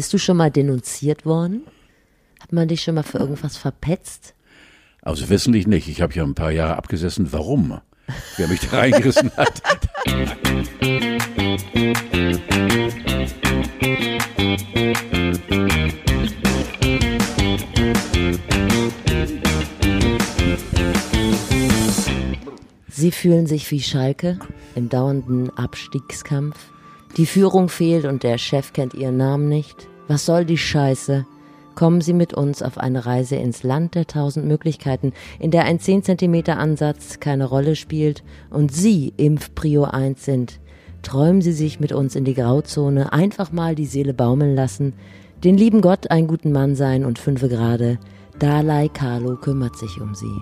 Bist du schon mal denunziert worden? Hat man dich schon mal für irgendwas verpetzt? Also wissentlich nicht. Ich habe ja ein paar Jahre abgesessen. Warum? Wer mich da reingerissen hat. Sie fühlen sich wie Schalke im dauernden Abstiegskampf. Die Führung fehlt und der Chef kennt ihren Namen nicht. Was soll die Scheiße? Kommen Sie mit uns auf eine Reise ins Land der tausend Möglichkeiten, in der ein 10 cm Ansatz keine Rolle spielt und Sie Impfprio 1 sind. Träumen Sie sich mit uns in die Grauzone, einfach mal die Seele baumeln lassen, den lieben Gott einen guten Mann sein und fünfe Grade. Dalai Carlo kümmert sich um Sie.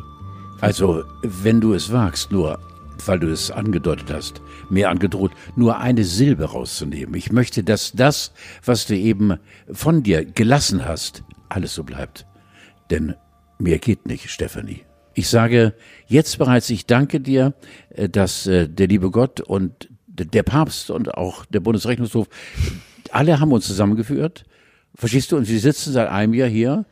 Also, wenn du es wagst, nur weil du es angedeutet hast, mehr angedroht, nur eine Silbe rauszunehmen. Ich möchte, dass das, was du eben von dir gelassen hast, alles so bleibt. Denn mehr geht nicht, Stephanie. Ich sage jetzt bereits, ich danke dir, äh, dass äh, der liebe Gott und der Papst und auch der Bundesrechnungshof, alle haben uns zusammengeführt. Verstehst du? Und wir sitzen seit einem Jahr hier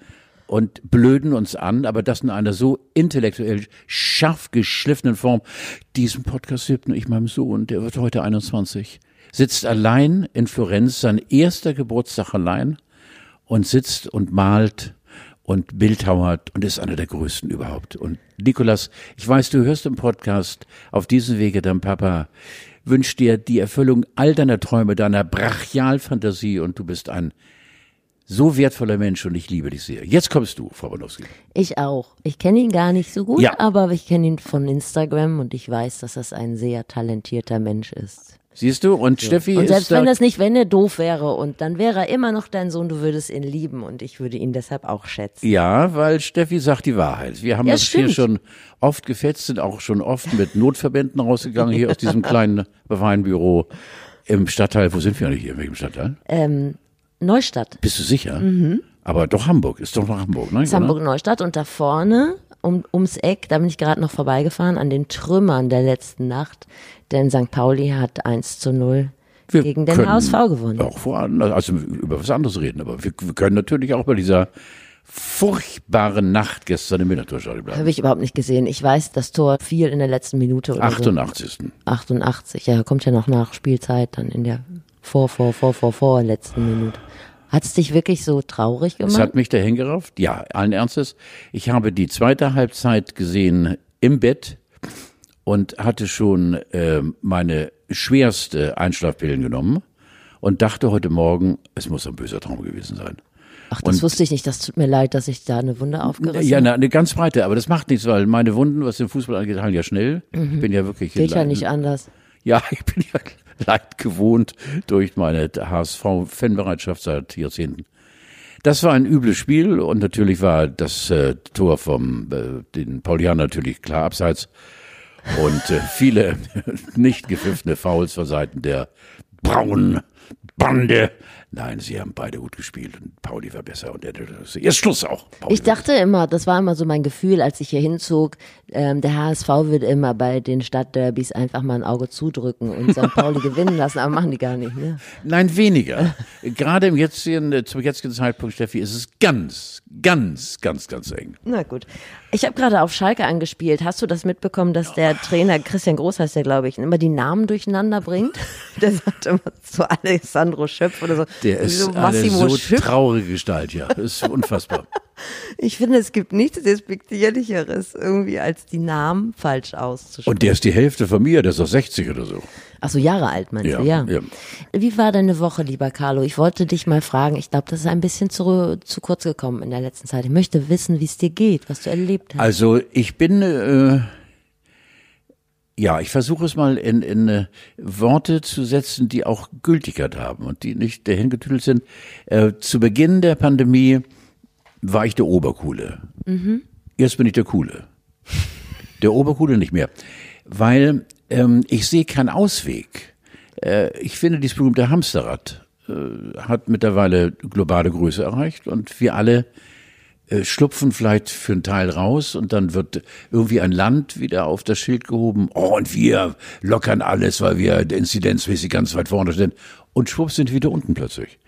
und blöden uns an, aber das in einer so intellektuell scharf geschliffenen Form. Diesen Podcast widme ich meinem Sohn, der wird heute 21, sitzt allein in Florenz, sein erster Geburtstag allein und sitzt und malt und bildhauert und ist einer der größten überhaupt. Und Nikolas, ich weiß, du hörst im Podcast auf diesem Wege dein Papa wünscht dir die Erfüllung all deiner Träume, deiner Brachialfantasie und du bist ein so wertvoller Mensch und ich liebe dich sehr. Jetzt kommst du, Frau Banowski. Ich auch. Ich kenne ihn gar nicht so gut, Ja. aber ich kenne ihn von Instagram und ich weiß, dass das ein sehr talentierter Mensch ist. Siehst du? Und Steffi Und ist selbst da, wenn das nicht, wenn er doof wäre und dann wäre er immer noch dein Sohn, du würdest ihn lieben und ich würde ihn deshalb auch schätzen. Ja, weil Steffi sagt die Wahrheit. Wir haben Ja, das hier stimmt. schon oft gefetzt, sind auch schon oft mit Notverbänden rausgegangen, hier aus diesem kleinen Weinbüro im Stadtteil. Wo sind wir eigentlich hier? In welchem Stadtteil? Ähm, Neustadt. Bist du sicher? Aber doch Hamburg, ist doch noch Hamburg, ne? Ist Hamburg Neustadt und da vorne um, ums Eck, da bin ich gerade noch vorbeigefahren, an den Trümmern der letzten Nacht. Denn St. Pauli hat 1 zu 0 Wir gegen den HSV gewonnen. Auch woanders, also über was anderes reden, aber wir, wir können natürlich auch bei dieser furchtbaren Nacht gestern im Millantorstadion bleiben. Habe ich überhaupt nicht gesehen. Ich weiß, das Tor fiel in der letzten Minute oder 88. so. 88. Ja, kommt ja noch nach Spielzeit dann in der vor, vor, vor, vor, vor letzten Minute. Hat es dich wirklich so traurig Es gemacht? hat mich dahin gerafft, ja, allen Ernstes. Ich habe die zweite Halbzeit gesehen im Bett und hatte schon äh, meine schwerste Einschlafpillen genommen und dachte heute Morgen, es muss ein böser Traum gewesen sein. Ach, das und- wusste ich nicht. Das tut mir leid, dass ich da eine Wunde aufgerissen Ja, habe. na, eine ganz breite, aber das macht nichts, weil meine Wunden, was den Fußball angeht, heilen ja schnell. Ich bin ja wirklich Geht ja nicht anders. Ja, ich bin ja leid gewohnt durch meine HSV-Fanbereitschaft seit Jahrzehnten. Das war ein übles Spiel und natürlich war das äh, Tor vom äh, den Paulian natürlich klar abseits und äh, viele nicht gepfiffene Fouls von Seiten der braunen Bande. Nein, sie haben beide gut gespielt und Pauli war besser und der, jetzt Schluss auch. Pauli Ich dachte immer, das war immer so mein Gefühl, als ich hier hinzog, ähm, der HSV wird immer bei den Stadtderbys einfach mal ein Auge zudrücken und St. Pauli gewinnen lassen, aber machen die gar nicht, ne? Nein, weniger. Gerade im jetzigen, äh, zum jetzigen Zeitpunkt, Steffi, ist es ganz, ganz, ganz, ganz eng. Na gut. Ich habe gerade auf Schalke angespielt. Hast du das mitbekommen, dass der Trainer, Christian Groß heißt der, glaube ich, immer die Namen durcheinander bringt? Der sagt immer so Alessandro Schöpf oder so. Der ist so eine so traurige Gestalt, ja. Das ist unfassbar. Ich finde, es gibt nichts Despektierlicheres, irgendwie als die Namen falsch auszusprechen. Und der ist die Hälfte von mir, der ist doch 60 oder so. Ach so, Jahre alt meinst Ja, du, ja. ja. Wie war deine Woche, lieber Carlo? Ich wollte dich mal fragen. Ich glaube, das ist ein bisschen zu, zu kurz gekommen in der letzten Zeit. Ich möchte wissen, wie es dir geht, was du erlebt hast. Also ich bin, äh, ja, ich versuche es mal in, in äh, Worte zu setzen, die auch Gültigkeit haben und die nicht dahingetüdelt sind. Äh, zu Beginn der Pandemie war ich der Obercoole. Jetzt bin ich der Coole. Der Obercoole nicht mehr. Weil ähm, ich sehe keinen Ausweg. Äh, ich finde, dieses berühmte Hamsterrad äh, hat mittlerweile globale Größe erreicht und wir alle schlupfen vielleicht für einen Teil raus und dann wird irgendwie ein Land wieder auf das Schild gehoben. Oh, und wir lockern alles, weil wir inzidenzmäßig ganz weit vorne sind. Und schwupps sind wieder unten plötzlich.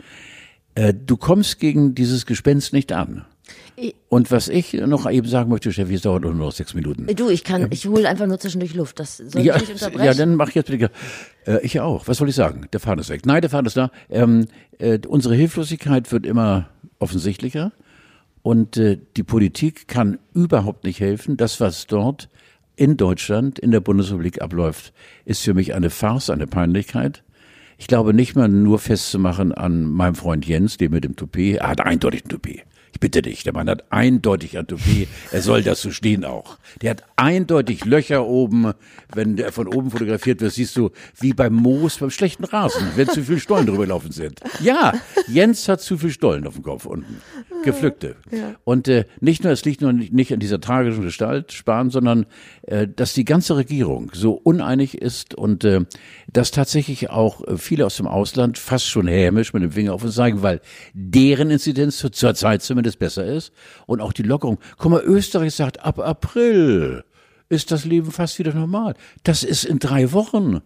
Äh, du kommst gegen dieses Gespenst nicht an. Und was ich noch eben sagen möchte, Steffi, es dauert nur noch sechs Minuten. Du, ich kann, ich hole einfach nur zwischendurch Luft. Das soll ja, ich nicht unterbrechen. Ja, dann mach ich jetzt bitte. Äh, ich auch. Was soll ich sagen? Der Faden ist weg. Nein, der Faden ist da. Ähm, äh, unsere Hilflosigkeit wird immer offensichtlicher. Und äh, die Politik kann überhaupt nicht helfen. Das, was dort in Deutschland, in der Bundesrepublik abläuft, ist für mich eine Farce, eine Peinlichkeit. Ich glaube nicht mal nur festzumachen an meinem Freund Jens, dem mit dem Toupet. Er hat eindeutig ein Toupet. Ich bitte dich, der Mann hat eindeutig ein Toupet. Er soll das so stehen auch. Der hat eindeutig Löcher oben. Wenn der von oben fotografiert wird, siehst du, wie beim Moos, beim schlechten Rasen, wenn zu viel Stollen drüber laufen sind. Ja, Jens hat zu viel Stollen auf dem Kopf unten. Gepflückte. Ja. Und äh, nicht nur, es liegt nur nicht an dieser tragischen Gestalt, Spahn, sondern äh, dass die ganze Regierung so uneinig ist und äh, dass tatsächlich auch viele aus dem Ausland fast schon hämisch mit dem Finger auf uns zeigen, weil deren Inzidenz zur Zeit zumindest es besser ist. Und auch die Lockerung. Guck mal, Österreich sagt, ab April ist das Leben fast wieder normal. Das ist in drei Wochen.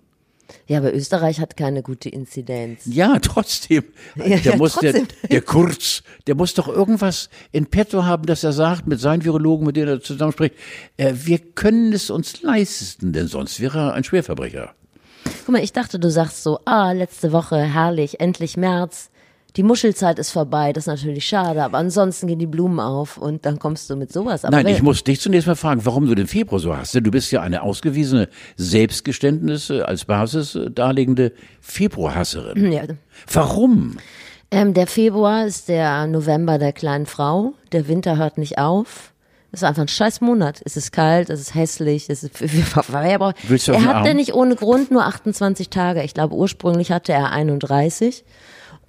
Ja, aber Österreich hat keine gute Inzidenz. Ja, trotzdem. Ja, der ja, muss, trotzdem. Der, der Kurz, der muss doch irgendwas in petto haben, dass er sagt, mit seinen Virologen, mit denen er zusammenspricht, äh, wir können es uns leisten, denn sonst wäre er ein Schwerverbrecher. Guck mal, ich dachte, du sagst so, ah, letzte Woche, herrlich, endlich März die Muschelzeit ist vorbei, das ist natürlich schade, aber ansonsten gehen die Blumen auf und dann kommst du mit sowas. Aber Nein, ich muss dich zunächst mal fragen, warum du den Februar so hast. Denn du bist ja eine ausgewiesene Selbstgeständnisse als Basis darlegende Februarhasserin. Ja. Warum? Ähm, der Februar ist der November der kleinen Frau. Der Winter hört nicht auf. Es ist einfach ein scheiß Monat. Es ist kalt, es ist hässlich, es ist Willst du Er hat Arm? ja nicht ohne Grund nur 28 Tage. Ich glaube, ursprünglich hatte er 31.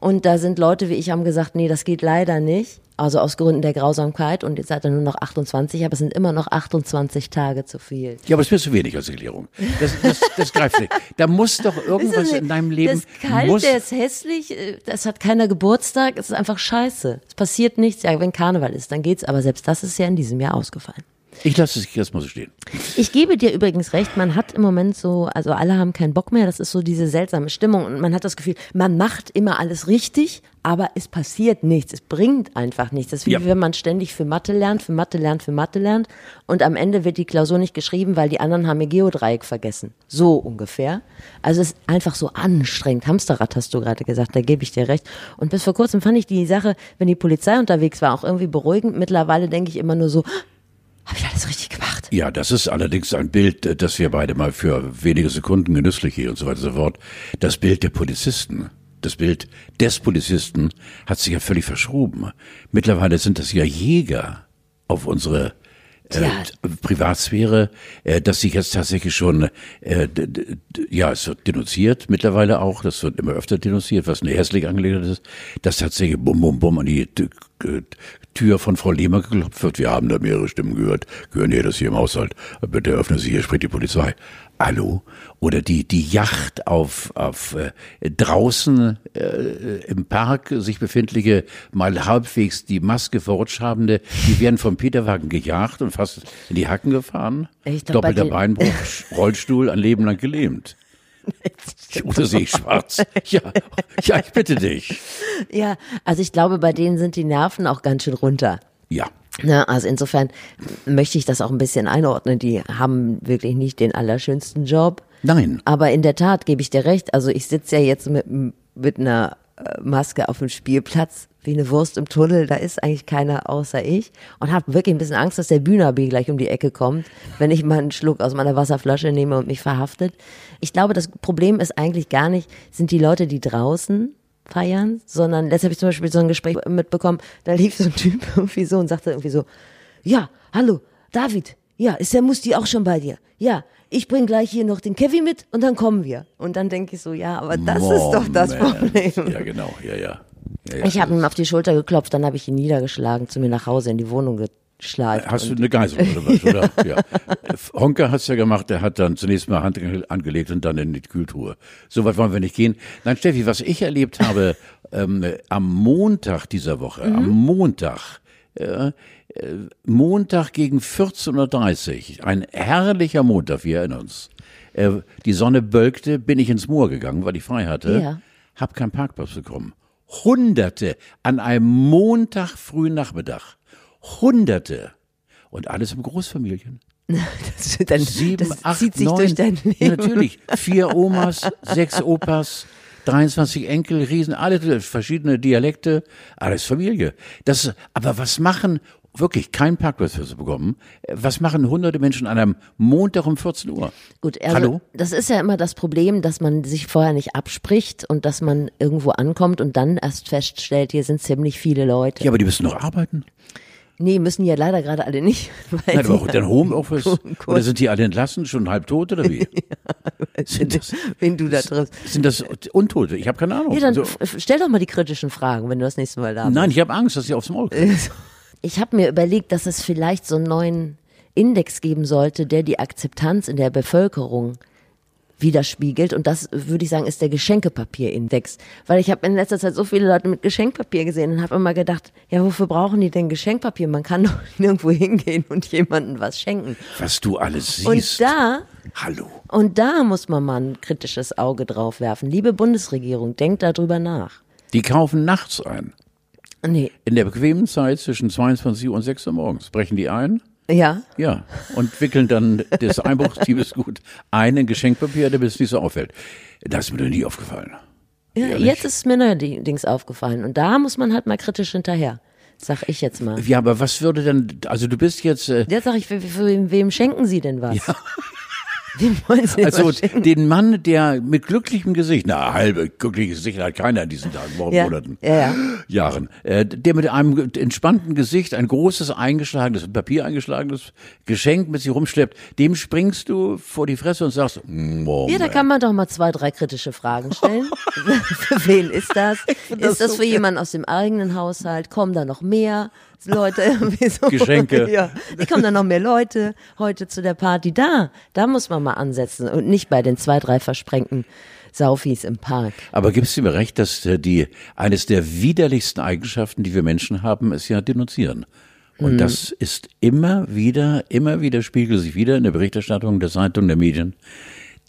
Und da sind Leute wie ich haben gesagt, nee, das geht leider nicht. Also aus Gründen der Grausamkeit. Und jetzt hat er nur noch 28, aber es sind immer noch 28 Tage zu viel. Ja, aber es wird zu wenig als Erklärung. Das, das, das greift nicht. Da muss doch irgendwas in deinem Leben. Das ist kalt, muss, der ist hässlich, äh, das hat keiner Geburtstag, es ist einfach scheiße. Es passiert nichts, ja, wenn Karneval ist, dann geht's, aber selbst das ist ja in diesem Jahr ausgefallen. Ich lasse es erstmal so stehen. Ich gebe dir übrigens recht, man hat im Moment so, also alle haben keinen Bock mehr, das ist so diese seltsame Stimmung und man hat das Gefühl, man macht immer alles richtig, aber es passiert nichts, es bringt einfach nichts. Das ist wie Ja. wenn man ständig für Mathe lernt, für Mathe lernt, für Mathe lernt und am Ende wird die Klausur nicht geschrieben, weil die anderen haben ihr Geodreieck vergessen. So ungefähr. Also es ist einfach so anstrengend. Hamsterrad hast du gerade gesagt, da gebe ich dir recht. Und bis vor kurzem fand ich die Sache, wenn die Polizei unterwegs war, auch irgendwie beruhigend. Mittlerweile denke ich immer nur so, habe ich alles richtig gemacht? Ja, das ist allerdings ein Bild, äh, das wir beide mal für wenige Sekunden genüsslich hier und so weiter und so fort. Das Bild der Polizisten. Das Bild des Polizisten hat sich ja völlig verschoben. Mittlerweile sind das ja Jäger auf unsere äh, Ja. Privatsphäre, äh, dass sich jetzt tatsächlich schon, äh, ja, es wird denunziert mittlerweile auch, das wird immer öfter denunziert, was eine hässliche Angelegenheit ist, dass tatsächlich bum, bum, bum an die Tür von Frau Lehmer geklopft wird. Wir haben da mehrere Stimmen gehört, gehören hier das hier im Haushalt. Bitte öffnen Sie, hier spricht die Polizei. Hallo? Oder die, die Yacht auf, auf äh, draußen äh, im Park sich befindliche, mal halbwegs die Maske verrutscht habende, die werden vom Peterwagen gejagt und fast in die Hacken gefahren. Doppelter Beinbruch, Rollstuhl, ein Leben lang gelähmt. Oder sehe ich schwarz? Ja, ja, ich bitte dich. Ja, also ich glaube, bei denen sind die Nerven auch ganz schön runter. Ja. Ne, also insofern möchte ich das auch ein bisschen einordnen. Die haben wirklich nicht den allerschönsten Job. Nein. Aber in der Tat gebe ich dir recht. Also ich sitze ja jetzt mit, mit einer äh, Maske auf dem Spielplatz wie eine Wurst im Tunnel. Da ist eigentlich keiner außer ich und habe wirklich ein bisschen Angst, dass der Bühnerbi gleich um die Ecke kommt, wenn ich mal einen Schluck aus meiner Wasserflasche nehme und mich verhaftet. Ich glaube, das Problem ist eigentlich gar nicht, sind die Leute, die draußen feiern, sondern letztes habe ich zum Beispiel so ein Gespräch mitbekommen, da lief so ein Typ irgendwie so und sagte irgendwie so, ja, hallo, David, ja, ist der Musti auch schon bei dir? Ja, ich bring gleich hier noch den Kevin mit und dann kommen wir. Und dann denke ich so, ja, aber das ist doch das Moment. Problem. Ja, genau, ja, ja. Ja, ja. Ich habe ihm auf die Schulter geklopft, dann habe ich ihn niedergeschlagen, zu mir nach Hause in die Wohnung geschleift. Hast du eine Geisel oder was, oder? ja. Honka hat's ja gemacht, der hat dann zunächst mal Hand angelegt und dann in die Kühltruhe. So weit wollen wir nicht gehen. Nein, Steffi, was ich erlebt habe ähm, am Montag dieser Woche, am Montag, äh, äh, Montag gegen 14.30 Uhr, ein herrlicher Montag, wir erinnern uns. Äh, die Sonne bölkte, bin ich ins Moor gegangen, weil ich frei hatte. Ja. Hab keinen Parkplatz bekommen. Hunderte an einem Montag frühen Nachmittag. Hunderte. Und alles im Großfamilien. Das, dann, Sieben, das acht, zieht sich neun. durch dein Leben. Natürlich. Vier Omas, sechs Opas, 23 Enkel, Riesen, alle verschiedene Dialekte, alles Familie. Das, aber was machen, wirklich kein Parkplatz für sie bekommen, was machen hunderte Menschen an einem Montag um 14 Uhr? Gut, also Hallo? das ist ja immer das Problem, dass man sich vorher nicht abspricht und dass man irgendwo ankommt und dann erst feststellt, hier sind ziemlich viele Leute. Ja, aber die müssen noch arbeiten. Nee, müssen ja leider gerade alle nicht. Weil Nein, aber auch dein Homeoffice. Oder sind die alle entlassen, schon halb tot oder wie? sind, das, wen du da triffst. sind das Untote? Ich habe keine Ahnung. Ja, dann Also, stell doch mal die kritischen Fragen, wenn du das nächste Mal da bist. nein, ich habe Angst, dass sie aufs Maul kriegen. Ich habe mir überlegt, dass es vielleicht so einen neuen Index geben sollte, der die Akzeptanz in der Bevölkerung widerspiegelt. Und das würde ich sagen, ist der Geschenkepapierindex. Weil ich habe in letzter Zeit so viele Leute mit Geschenkpapier gesehen und habe immer gedacht, ja, wofür brauchen die denn Geschenkpapier? Man kann doch nirgendwo hingehen und jemandem was schenken. Was du alles siehst. Und da Hallo. Und da muss man mal ein kritisches Auge drauf werfen. Liebe Bundesregierung, denkt darüber nach. Die kaufen nachts ein. Nee, In der bequemen Zeit zwischen 22 Uhr und 6 Uhr morgens brechen die ein. ja, Ja, und wickeln dann das Einbruchsdiebesgut ein in Geschenkpapier, damit es nicht so auffällt. Das ist mir noch nie aufgefallen. ja Ehrlich? jetzt ist es mir neuerdings aufgefallen. Und da muss man halt mal kritisch hinterher. Sag ich jetzt mal. Ja, aber was würde denn, also du bist jetzt, äh, Jetzt sag ich, wem- wem schenken Sie denn was? Wem wollen Sie also den Mann, der mit glücklichem Gesicht, na, halbe glückliches Gesicht hat keiner in diesen Tagen, Wochen, Ja, Monaten, ja, ja. Jahren, äh, der mit einem entspannten Gesicht ein großes eingeschlagenes, Papier eingeschlagenes Geschenk mit sich rumschleppt, dem springst du vor die Fresse und sagst, Moment. Ja, da kann man doch mal zwei, drei kritische Fragen stellen. für wen ist das? das Ist das so für jemanden aus dem eigenen Haushalt? Kommen da noch mehr Leute? irgendwie so? Geschenke. Ja, wie kommen da noch mehr Leute heute zu der Party? Da, da muss man mal ansetzen und nicht bei den zwei, drei versprengten Saufis im Park. Aber gibst du mir recht, dass äh, die eines der widerlichsten Eigenschaften, die wir Menschen haben, ist ja denunzieren. Und das ist immer wieder, immer wieder spiegelt sich wieder in der Berichterstattung der Zeitung, der Medien.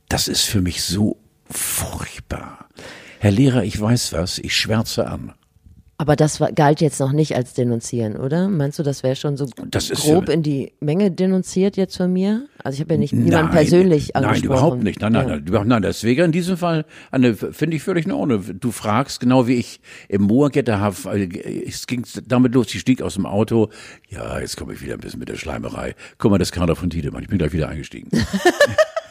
Das ist für mich so furchtbar. Herr Lehrer, ich weiß was, ich schwärze an. Aber das war, galt jetzt noch nicht als denunzieren, oder? Meinst du, das wäre schon so grob ja- in die Menge denunziert jetzt von mir? Also ich habe ja nicht niemanden persönlich Nein, angesprochen. überhaupt nicht. Nein, nein, Ja. nein, nein. Das wäre in diesem Fall eine, finde ich völlig in Ordnung. Du fragst, genau wie ich im Moorgetter habe, es ging damit los, ich stieg aus dem Auto. Ja, jetzt komme ich wieder ein bisschen mit der Schleimerei. Guck mal, das Kader von Tiedemann. Ich bin gleich wieder eingestiegen.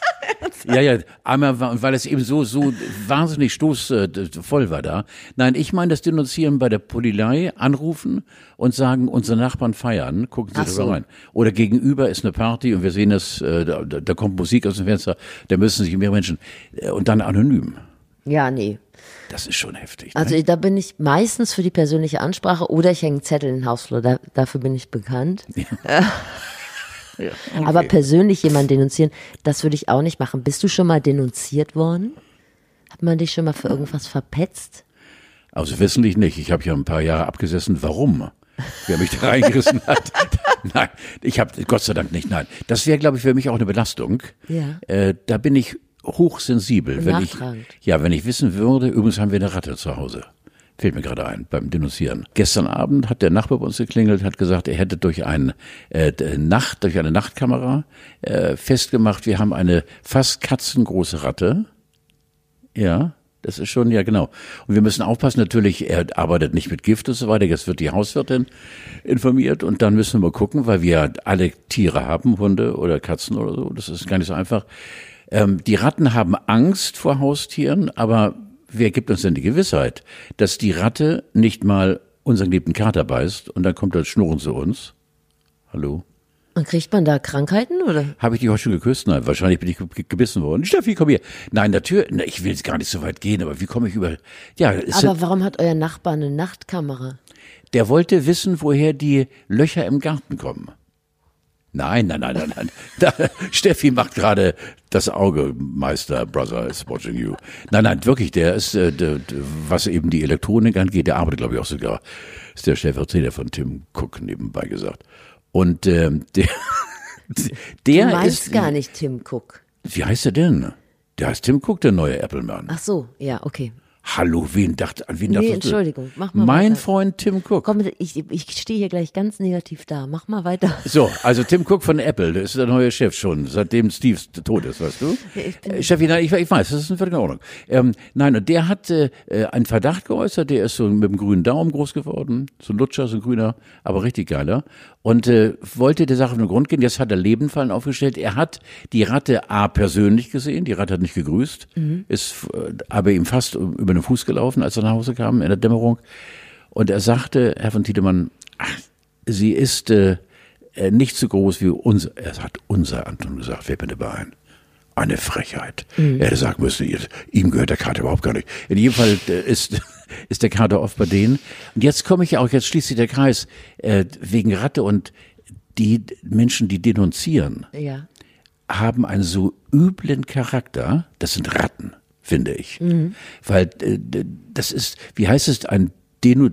Ja, ja, einmal, weil es eben so, so wahnsinnig stoßvoll war da. Nein, ich meine das Denunzieren bei der Polizei, anrufen und sagen, unsere Nachbarn feiern, gucken Sie Ach so. rein. Oder gegenüber ist eine Party und wir sehen das, äh, da, da kommt Musik aus dem Fenster, da müssen sich mehr Menschen, äh, und dann anonym. ja, nee. Das ist schon heftig. Also ne? da bin ich meistens für die persönliche Ansprache oder ich hänge einen Zettel in den Hausflur, da, dafür bin ich bekannt. Ja, Aber okay. persönlich jemanden denunzieren, das würde ich auch nicht machen. Bist du schon mal denunziert worden? Hat man dich schon mal für irgendwas verpetzt? Also wissentlich nicht. Ich habe ja ein paar Jahre abgesessen. Warum? Wer mich da reingerissen hat. Nein, ich habe Gott sei Dank nicht. Nein, das wäre, glaube ich, für mich auch eine Belastung. Ja. Äh, da bin ich hochsensibel. Wenn ich, ja, wenn ich wissen würde, übrigens haben wir eine Ratte zu Hause. Fällt mir gerade ein beim Denunzieren. Gestern Abend hat der Nachbar bei uns geklingelt, hat gesagt, er hätte durch ein äh, Nacht, durch eine Nachtkamera äh, festgemacht, wir haben eine fast katzengroße Ratte. Ja, das ist schon, ja genau. Und wir müssen aufpassen, natürlich, er arbeitet nicht mit Gift und so weiter. Jetzt wird die Hauswirtin informiert und dann müssen wir mal gucken, weil wir alle Tiere haben, Hunde oder Katzen oder so. Das ist gar nicht so einfach. Ähm, die Ratten haben Angst vor Haustieren, aber wer gibt uns denn die Gewissheit, dass die Ratte nicht mal unseren geliebten Kater beißt und dann kommt das Schnurren zu uns? Hallo? Und kriegt man da Krankheiten oder? Habe ich dich heute schon geküsst? Nein, wahrscheinlich bin ich ge- gebissen worden. Steffi, komm hier. Nein, natürlich, na, ich will jetzt gar nicht so weit gehen, aber wie komme ich über, ja, es Aber warum hat euer Nachbar eine Nachtkamera? der wollte wissen, woher die Löcher im Garten kommen. Nein, nein, nein, nein, nein. Da, Steffi macht gerade das Auge, Meister, Brother is watching you. Nein, nein, wirklich, der ist, äh, der, was eben die Elektronik angeht, der arbeitet, glaube ich, auch sogar, ist der Stellvertreter von Tim Cook nebenbei gesagt. Und ähm, der, der Du ist, gar nicht Tim Cook. wie heißt er denn? Der heißt Tim Cook, der neue Apple-Mann. Ach so, ja, okay. Hallo, wen dachte, an wen Nee, dachtest du? Entschuldigung, mach mal Mein weiter. Freund Tim Cook. Komm, ich, ich stehe hier gleich ganz negativ da. Mach mal weiter. So, also Tim Cook von Apple, der ist der neue Chef schon, seitdem Steve tot ist, weißt du? ich Äh, Steffi, nein, ich, ich weiß, das ist in völliger Ordnung. Ähm, nein, und der hat äh, äh, einen Verdacht geäußert, der ist so mit dem grünen Daumen groß geworden, so ein Lutscher, so ein grüner, aber richtig geiler. Und äh, wollte der Sache auf den Grund gehen, jetzt hat er Lebenfallen aufgestellt. Er hat die Ratte A persönlich gesehen, die Ratte hat nicht gegrüßt, ist äh, aber ihm fast über den Fuß gelaufen, als er nach Hause kam in der Dämmerung. Und er sagte, Herr von Tiedemann, ach, sie ist äh, äh, nicht so groß wie unser. Er hat unser Anton gesagt, wer bitte bei ein? Eine Frechheit. Er hätte sagen müssen, ihm gehört der Kater überhaupt gar nicht. In jedem Fall äh, ist, ist der Kater oft bei denen. Und jetzt komme ich auch, jetzt schließt sich der Kreis, äh, wegen Ratte und die Menschen, die denunzieren, Ja. haben einen so üblen Charakter, das sind Ratten, finde ich. Weil äh, das ist, wie heißt es, ein Denu,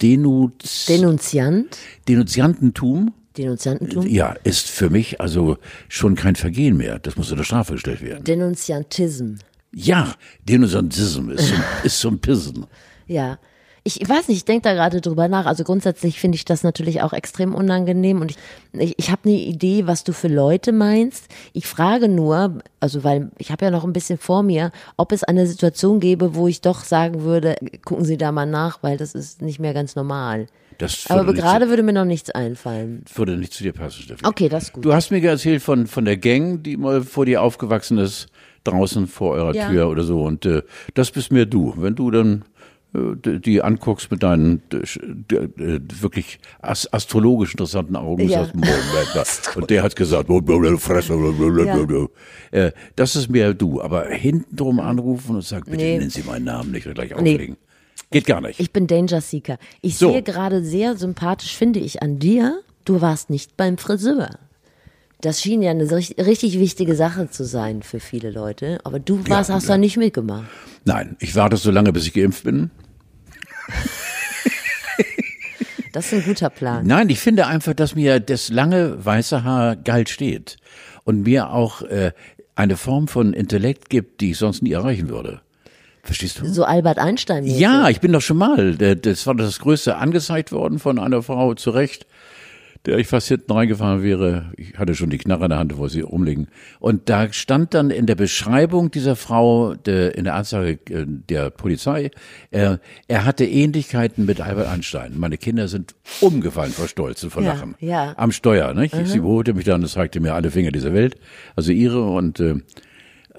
Denu, Denunziant, Denunziantentum? Denunziantentum, Ja, ist für mich also schon kein Vergehen mehr. Das muss unter Strafe gestellt werden. Denunziantism. Ja, Denunziantism ist so, ist so ein Pissen. Ja. Ich weiß nicht, ich denke da gerade drüber nach. Also grundsätzlich finde ich das natürlich auch extrem unangenehm und ich, ich, ich habe eine Idee, was du für Leute meinst. Ich frage nur, also weil ich habe ja noch ein bisschen vor mir, ob es eine Situation gäbe, wo ich doch sagen würde, gucken Sie da mal nach, weil das ist nicht mehr ganz normal. Das Aber gerade zu- würde mir noch nichts einfallen. würde nicht zu dir passen, Steffi. Okay, das ist gut. Du hast mir erzählt von, von der Gang, die mal vor dir aufgewachsen ist, draußen vor eurer Ja. Tür oder so. Und äh, das bist mir du. Wenn du dann die anguckst mit deinen äh, äh, wirklich as astrologisch interessanten Augen, Ja. sagst und der hat gesagt, Fresse, äh, das ist mehr du. Aber hinten drum anrufen und sagen, bitte Nee. nennen Sie meinen Namen nicht und gleich Nee. auflegen. Geht gar nicht. Ich bin Danger Seeker. Ich So. sehe gerade sehr sympathisch, finde ich, an dir, du warst nicht beim Friseur. Das schien ja eine richtig, wichtige Sache zu sein für viele Leute. Aber du warst, hast da nicht mitgemacht. Nein, ich warte so lange, bis ich geimpft bin. Das ist ein guter Plan. Nein, ich finde einfach, dass mir das lange weiße Haar geil steht und mir auch äh, eine Form von Intellekt gibt, die ich sonst nie erreichen würde. Verstehst du? So Albert Einstein. -mäßig. Ja, ich bin doch schon mal. äh, Das war das Größte angezeigt worden von einer Frau zu Recht, der ich fast hinten reingefahren wäre. Ich hatte schon die Knarre in der Hand, wo sie rumliegen. Und da stand dann in der Beschreibung dieser Frau, der, in der Anzeige äh, der Polizei, er, er hatte Ähnlichkeiten mit Albert Einstein. Meine Kinder sind umgefallen vor Stolz und vor Ja, Lachen. ja. Am Steuer, nicht? Sie überholte mich dann und zeigte mir alle Finger dieser Welt, also ihre und äh,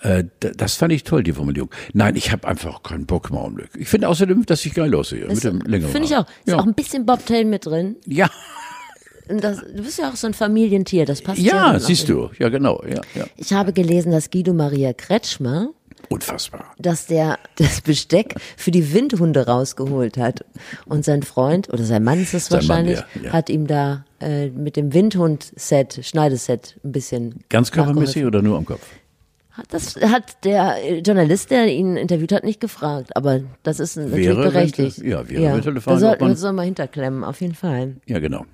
äh, das fand ich toll, die Formulierung. Nein, ich habe einfach keinen Bock im Augenblick. Ich finde außerdem, dass ich geil aussehe. mit dem längeren Finde ich auch. Ist Ja. auch ein bisschen Bobtail mit drin. Ja, Das, du bist ja auch so ein Familientier, das passt ja. ja, siehst du. Ja, genau. Ja, ja. Ich habe gelesen, dass Guido Maria Kretschmer, Unfassbar. dass der das Besteck für die Windhunde rausgeholt hat. Und sein Freund, oder sein Mann ist es Sein Mann, wahrscheinlich, ja, ja. hat ihm da äh, mit dem Windhund-Set, Schneideset ein bisschen Ganz körpermäßig oder nur am Kopf? Das hat der Journalist, der ihn interviewt hat, nicht gefragt. Aber das ist natürlich Wäre, berechtigt. wenn- ja, wäre eine Frage, Da soll, ob man- das soll man hinterklemmen, auf jeden Fall. Ja, genau.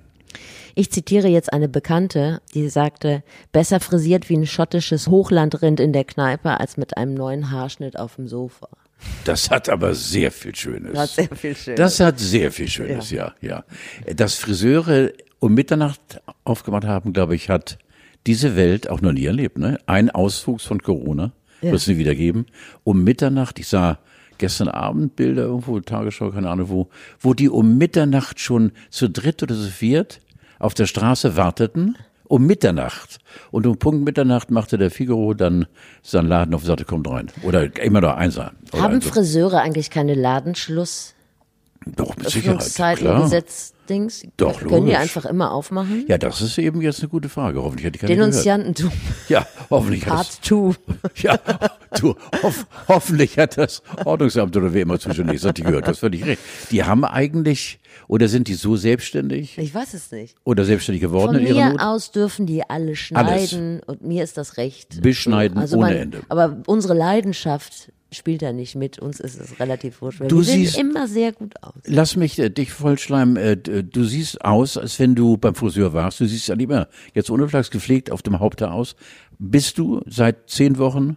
Ich zitiere jetzt eine Bekannte, die sagte, besser frisiert wie ein schottisches Hochlandrind in der Kneipe als mit einem neuen Haarschnitt auf dem Sofa. Das hat aber sehr viel Schönes. Das hat sehr viel Schönes. Das hat sehr viel Schönes, ja, ja. Dass Friseure um Mitternacht aufgemacht haben, glaube ich, hat diese Welt auch noch nie erlebt. Ne? Ein Auswuchs von Corona wird es nie wieder geben. Um Mitternacht, ich sah gestern Abend Bilder irgendwo, Tagesschau, keine Ahnung wo, wo die um Mitternacht schon zu dritt oder zu viert auf der Straße warteten. Um Mitternacht. Und um Punkt Mitternacht machte der Figaro dann seinen Laden auf und sagte, kommt rein. Oder immer noch eins sein. Oder Haben also- Friseure eigentlich keine Ladenschluss? Doch, mit Sicherheit. Klar. Gesetzdings? Doch, Können die logisch. einfach immer aufmachen? Ja, das ist eben jetzt eine gute Frage. Hoffentlich hat die keine gehört. Denunziantentum, Ja, hoffentlich hat Part das, 2. ja, du, hoff, hoffentlich hat das Ordnungsamt oder wer immer zuständig ist, hat die gehört. Das völlig recht. Die haben eigentlich, oder sind die so selbstständig Ich weiß es nicht. oder selbstständig geworden Von in ihrer mir Not? aus dürfen die alle schneiden und mir ist das recht. Beschneiden Also ohne man- Ende. Aber unsere Leidenschaft spielt da nicht mit. Uns ist es relativ wurscht. Du wir siehst- immer sehr gut aus. Lass mich äh, dich vollschleimen. Äh, du siehst aus, als wenn du beim Friseur warst. Du siehst ja mehr jetzt ohne Flachs gepflegt auf dem Haupthaar aus. Bist du seit zehn Wochen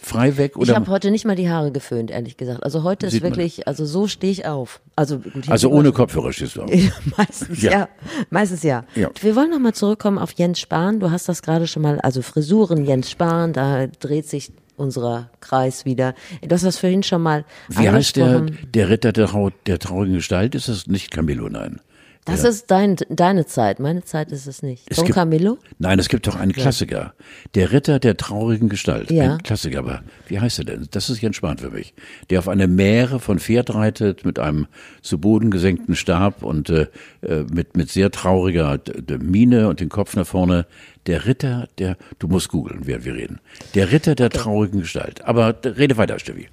frei weg? Ich Oder? habe heute nicht mal die Haare geföhnt, ehrlich gesagt. Also heute ist wirklich, also so stehe ich auf. Also, gut, also ohne Kopfhörer stehst du auf. meistens Ja. ja. Meistens ja. Ja. Wir wollen nochmal zurückkommen auf Jens Spahn. Du hast das gerade schon mal, also Frisuren, Jens Spahn, da dreht sich unser Kreis wieder. Du hast das vorhin schon mal Wie heißt der, der Ritter der, Trau- der traurigen Gestalt? Ist das nicht Camillo? Nein. Das ist dein, deine Zeit. Meine Zeit ist es nicht. Es Don gibt- Camillo? Nein, es gibt doch einen Klassiker. Der Ritter der traurigen Gestalt. Ja. Ein Klassiker, aber wie heißt er denn? Das ist Jens Spahn für mich. Der auf eine Mähre von Pferd reitet mit einem zu Boden gesenkten Stab und äh, äh, mit, mit sehr trauriger Miene und den Kopf nach vorne. Der Ritter der, du musst googeln, während wir reden. Der Ritter der traurigen Gestalt. Aber rede weiter, Steffi.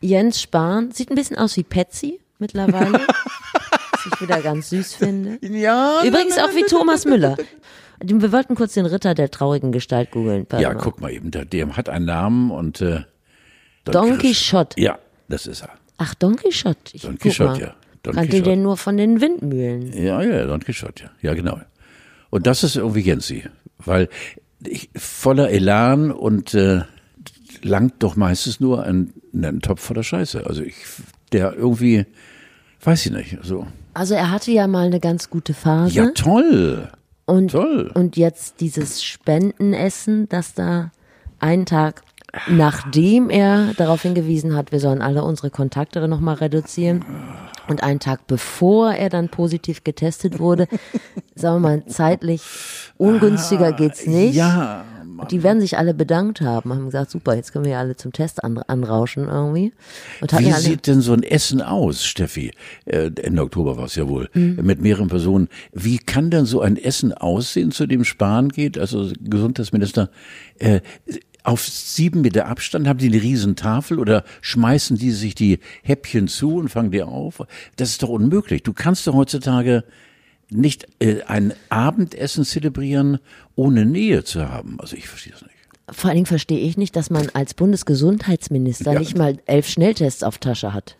Jens Spahn sieht ein bisschen aus wie Patsy mittlerweile. was ich wieder ganz süß finde. Ja. Übrigens auch wie Thomas Müller. Wir wollten kurz den Ritter der traurigen Gestalt googeln. Ja, mal. guck mal eben, der, der hat einen Namen und äh, Don Quixote. Ja, das ist er. Ach, Don Quixote. Ich Don Quixote, ja. Don Kannte den nur von den Windmühlen. Ja, ja, Don Quixote, ja. Ja, genau. Und das ist irgendwie Jensi, weil ich, voller Elan und äh, langt doch meistens nur ein, ein Topf voller Scheiße. Also ich, der irgendwie, weiß ich nicht, so. Also er hatte ja mal eine ganz gute Phase. Ja, toll. und, toll. und jetzt dieses Spendenessen, das da einen Tag nachdem er darauf hingewiesen hat, wir sollen alle unsere Kontakte nochmal reduzieren. Und einen Tag bevor er dann positiv getestet wurde, sagen wir mal, zeitlich ungünstiger geht's nicht. Ja, Und die werden sich alle bedankt haben, haben gesagt, super, jetzt können wir ja alle zum Test an, anrauschen irgendwie. Wie sieht denn so ein Essen aus, Steffi? Äh, Ende Oktober war es ja wohl, Mhm. mit mehreren Personen. Wie kann denn so ein Essen aussehen, zu dem Spahn geht? Also Gesundheitsminister, äh, auf sieben Meter Abstand haben die eine riesen Tafel oder schmeißen die sich die Häppchen zu und fangen die auf? Das ist doch unmöglich. Du kannst doch heutzutage nicht äh, ein Abendessen zelebrieren, ohne Nähe zu haben. Also ich verstehe das nicht. vor allen Dingen verstehe ich nicht, dass man als Bundesgesundheitsminister Ja. nicht mal elf Schnelltests auf Tasche hat.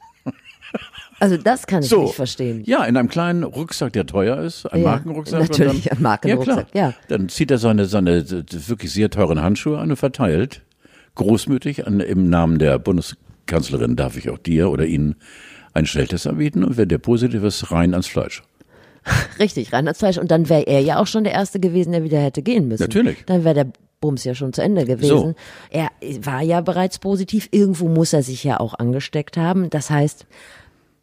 Also das kann ich nicht verstehen. Ja, in einem kleinen Rucksack, der teuer ist, ein Ja, Markenrucksack. natürlich, dann, ein Markenrucksack, ja, ja. Dann zieht er seine, seine wirklich sehr teuren Handschuhe an und verteilt, großmütig, an, im Namen der Bundeskanzlerin darf ich auch dir oder Ihnen einen Schnelltest anbieten und wenn der positiv ist, rein ans Fleisch. Richtig, rein als Fleisch. Und dann wäre er ja auch schon der Erste gewesen, der wieder hätte gehen müssen. Natürlich. Dann wäre der Bums ja schon zu Ende gewesen. So. Er war ja bereits positiv. Irgendwo muss er sich ja auch angesteckt haben. Das heißt,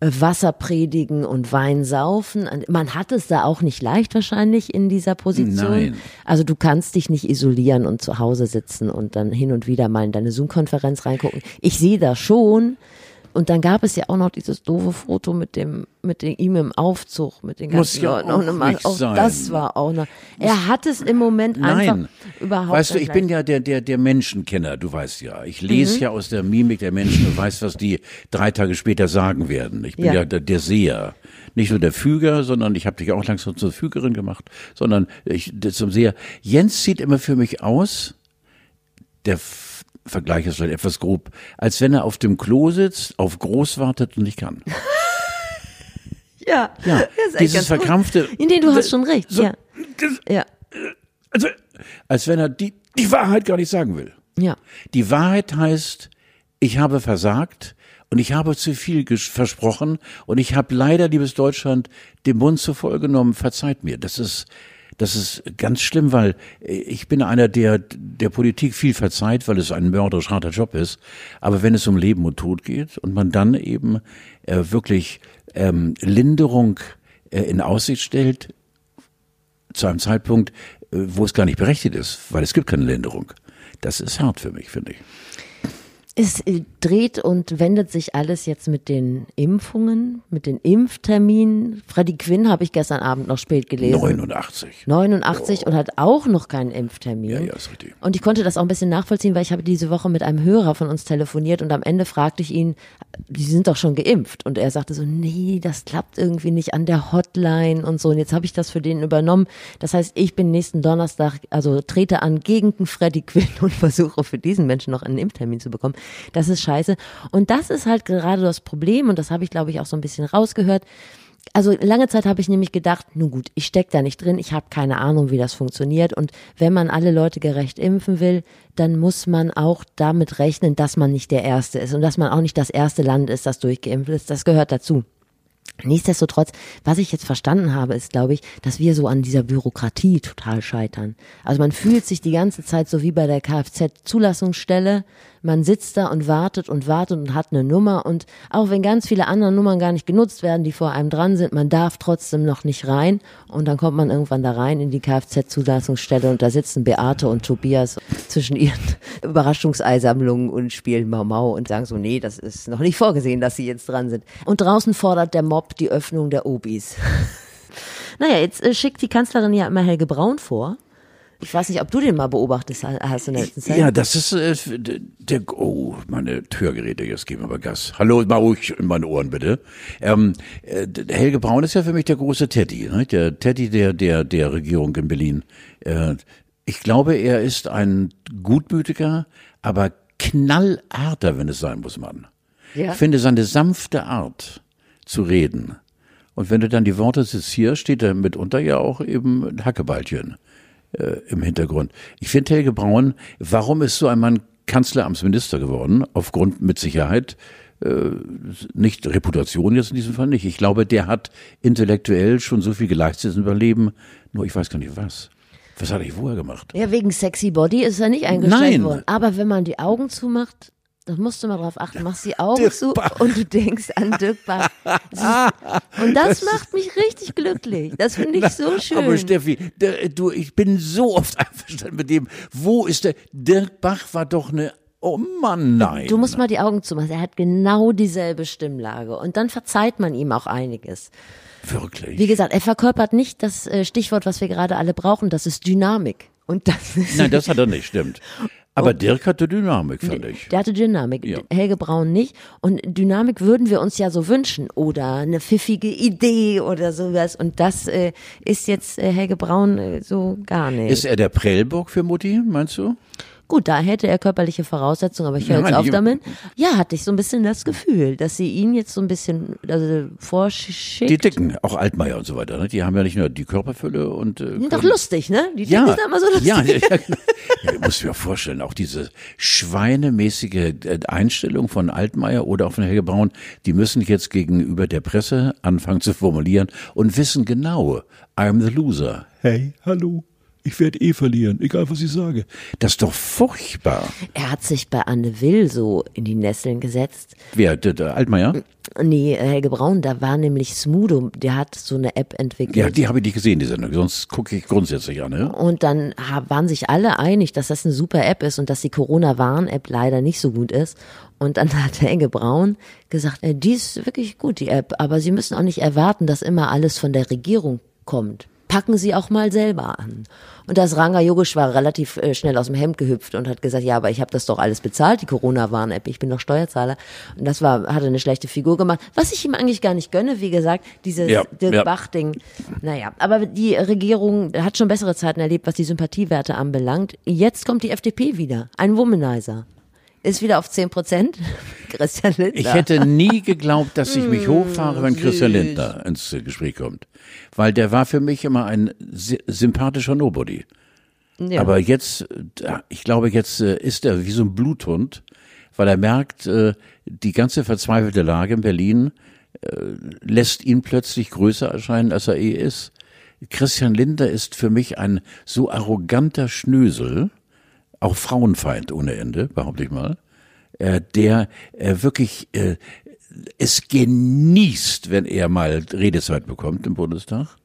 Wasser predigen und Wein saufen. Man hat es da auch nicht leicht wahrscheinlich in dieser Position. Nein. Also du kannst dich nicht isolieren und zu Hause sitzen und dann hin und wieder mal in deine Zoom-Konferenz reingucken. Ich sehe das schon. Und dann gab es ja auch noch dieses doofe Foto mit dem, mit dem ihm im Aufzug, mit den Muss ganzen ja Leuten. auch Und nicht auch sein. Das war auch noch. Er hat es im Moment einfach Nein. überhaupt Weißt du, nicht ich bin ja der, der, der Menschenkenner, du weißt ja. Ich Mhm. lese ja aus der Mimik der Menschen und weiß, was die drei Tage später sagen werden. Ich bin ja, Ja. der, der Seher. Nicht nur der Füger, sondern ich habe dich auch langsam zur Fügerin gemacht, sondern ich zum Seher. Jens sieht immer für mich aus, der Vergleich ist vielleicht etwas grob, als wenn er auf dem Klo sitzt, auf groß wartet und nicht kann. Ja, Ja, das dieses ganz gut. verkrampfte- Nee, du hast schon recht. So- ja. ja. Also, als wenn er die, die Wahrheit gar nicht sagen will. Ja. Die Wahrheit heißt, ich habe versagt und ich habe zu viel versprochen und ich habe leider, liebes Deutschland, den Mund zu voll genommen. Verzeiht mir. Das ist, das ist ganz schlimm, weil äh, ich bin einer, der der Politik viel verzeiht, weil es ein mörderisch harter Job ist. Aber wenn es um Leben und Tod geht und man dann eben äh, wirklich ähm, Linderung äh, in Aussicht stellt, zu einem Zeitpunkt, äh, wo es gar nicht berechtigt ist, weil es gibt keine Linderung. Das ist hart für mich, finde ich. Es äh, dreht und wendet sich alles jetzt mit den Impfungen, mit den Impfterminen. Freddy Quinn habe ich gestern Abend noch spät gelesen. 89. 89 und hat auch noch keinen Impftermin. Ja, ja, ist richtig. Und ich konnte das auch ein bisschen nachvollziehen, weil ich habe diese Woche mit einem Hörer von uns telefoniert und am Ende fragte ich ihn, die sind doch schon geimpft. Und er sagte so, nee, das klappt irgendwie nicht an der Hotline und so. Und jetzt habe ich das für den übernommen. Das heißt, ich bin nächsten Donnerstag, also trete an gegen Freddy Quinn und versuche für diesen Menschen noch einen Impftermin zu bekommen. Das ist scheiße. Und das ist halt gerade das Problem und das habe ich, glaube ich, auch so ein bisschen rausgehört also lange Zeit habe ich nämlich gedacht, nun gut, ich stecke da nicht drin, ich habe keine Ahnung, wie das funktioniert. Und wenn man alle Leute gerecht impfen will, dann muss man auch damit rechnen, dass man nicht der Erste ist und dass man auch nicht das erste Land ist, das durchgeimpft ist. Das gehört dazu. Nichtsdestotrotz, was ich jetzt verstanden habe, ist, glaube ich, dass wir so an dieser Bürokratie total scheitern. Also man fühlt sich die ganze Zeit so wie bei der Kfz-Zulassungsstelle. Man sitzt da und wartet und wartet und hat eine Nummer und auch wenn ganz viele andere Nummern gar nicht genutzt werden, die vor einem dran sind, man darf trotzdem noch nicht rein und dann kommt man irgendwann da rein in die Kfz-Zulassungsstelle und da sitzen Beate und Tobias zwischen ihren Überraschungseisammlungen und spielen Mau Mau und sagen so, nee, das ist noch nicht vorgesehen, dass sie jetzt dran sind. Und draußen fordert der Mob die Öffnung der Obis. naja, jetzt äh, schickt die Kanzlerin ja immer Helge Braun vor. Ich weiß nicht, ob du den mal beobachtet hast in der letzten Zeit. Ja, das ist äh, der, oh, meine Hörgeräte, jetzt geben wir mal Gas. Hallo, mal ruhig in meine Ohren bitte. Ähm, äh, Helge Braun ist ja für mich der große Teddy, ne? der Teddy der, der, der Regierung in Berlin. Äh, ich glaube, er ist ein gutmütiger, aber knallharter, wenn es sein muss, Mann. Ja. Ich finde seine sanfte Art zu reden. Und wenn du dann die Worte zitierst, steht da mitunter ja auch eben ein Hackebeilchen äh, im Hintergrund. Ich finde Helge Braun, warum ist so ein Mann Kanzleramtsminister geworden? Aufgrund mit Sicherheit äh, nicht Reputation jetzt in diesem Fall nicht. Ich glaube, der hat intellektuell schon so viel geleistet im Überleben, nur ich weiß gar nicht was. Was hat er vorher gemacht? Ja, wegen Sexy Body ist er nicht eingestellt Nein. worden. Aber wenn man die Augen zumacht, da musst du mal drauf achten, machst die Augen Dirk zu Bach. und du denkst an Dirk Bach. Und das, das macht mich richtig glücklich. Das finde ich Na, so schön. Aber Steffi, du, ich bin so oft einverstanden mit dem. Wo ist der? Dirk Bach war doch eine Oh Mann, nein. Du musst mal die Augen zumachen. Er hat genau dieselbe Stimmlage. Und dann verzeiht man ihm auch einiges. Wirklich. Wie gesagt, er verkörpert nicht das äh, Stichwort, was wir gerade alle brauchen. Das ist Dynamik. Und das ist Nein, das hat er nicht, stimmt. Aber und, Dirk hatte Dynamik, fand ich. Der hatte Dynamik, ja. Helge Braun nicht. Und Dynamik würden wir uns ja so wünschen. Oder eine pfiffige Idee oder sowas. Und das äh, ist jetzt äh, Helge Braun äh, so gar nicht. Ist er der Prellbock für Mutti, meinst du? Gut, da hätte er körperliche Voraussetzungen, aber ich höre jetzt auf damit. Ja, hatte ich so ein bisschen das Gefühl, dass sie ihn jetzt so ein bisschen also, vorschickt. Die Dicken, auch Altmaier und so weiter, ne? die haben ja nicht nur die Körperfülle und. Äh, doch lustig, ne? Die Dicken ja, sind immer so lustig. Ja, ja, ja, ja ich muss mir vorstellen, auch diese schweinemäßige äh, Einstellung von Altmaier oder auch von Helge Braun, die müssen jetzt gegenüber der Presse anfangen zu formulieren und wissen genau, I'm the loser. Hey, hallo ich werde eh verlieren, egal was ich sage. Das ist doch furchtbar. Er hat sich bei Anne Will so in die Nesseln gesetzt. Wer, der, der Altmaier? Nee, Helge Braun, da war nämlich Smudo, der hat so eine App entwickelt. Ja, die habe ich nicht gesehen, die Sendung, sonst gucke ich grundsätzlich an. Ja? Und dann waren sich alle einig, dass das eine super App ist und dass die Corona-Warn-App leider nicht so gut ist. Und dann hat Helge Braun gesagt, äh, die ist wirklich gut, die App, aber Sie müssen auch nicht erwarten, dass immer alles von der Regierung kommt packen Sie auch mal selber an. Und das Ranga Yogesh war relativ äh, schnell aus dem Hemd gehüpft und hat gesagt, ja, aber ich habe das doch alles bezahlt, die Corona-Warn-App, ich bin doch Steuerzahler. Und das war, hatte eine schlechte Figur gemacht, was ich ihm eigentlich gar nicht gönne, wie gesagt, dieses ja, Dirk ja. Bach-Ding. Naja, aber die Regierung hat schon bessere Zeiten erlebt, was die Sympathiewerte anbelangt. Jetzt kommt die FDP wieder, ein Womanizer ist wieder auf 10 Prozent. Christian Lindner. Ich hätte nie geglaubt, dass ich mich hochfahre, wenn Christian Lindner ins Gespräch kommt. Weil der war für mich immer ein sympathischer Nobody. Ja. Aber jetzt, ich glaube, jetzt äh, ist er wie so ein Bluthund, weil er merkt, äh, die ganze verzweifelte Lage in Berlin äh, lässt ihn plötzlich größer erscheinen, als er eh ist. Christian Lindner ist für mich ein so arroganter Schnösel, auch Frauenfeind ohne Ende, behaupte ich mal, äh, der äh, wirklich äh, es genießt, wenn er mal Redezeit bekommt im Bundestag.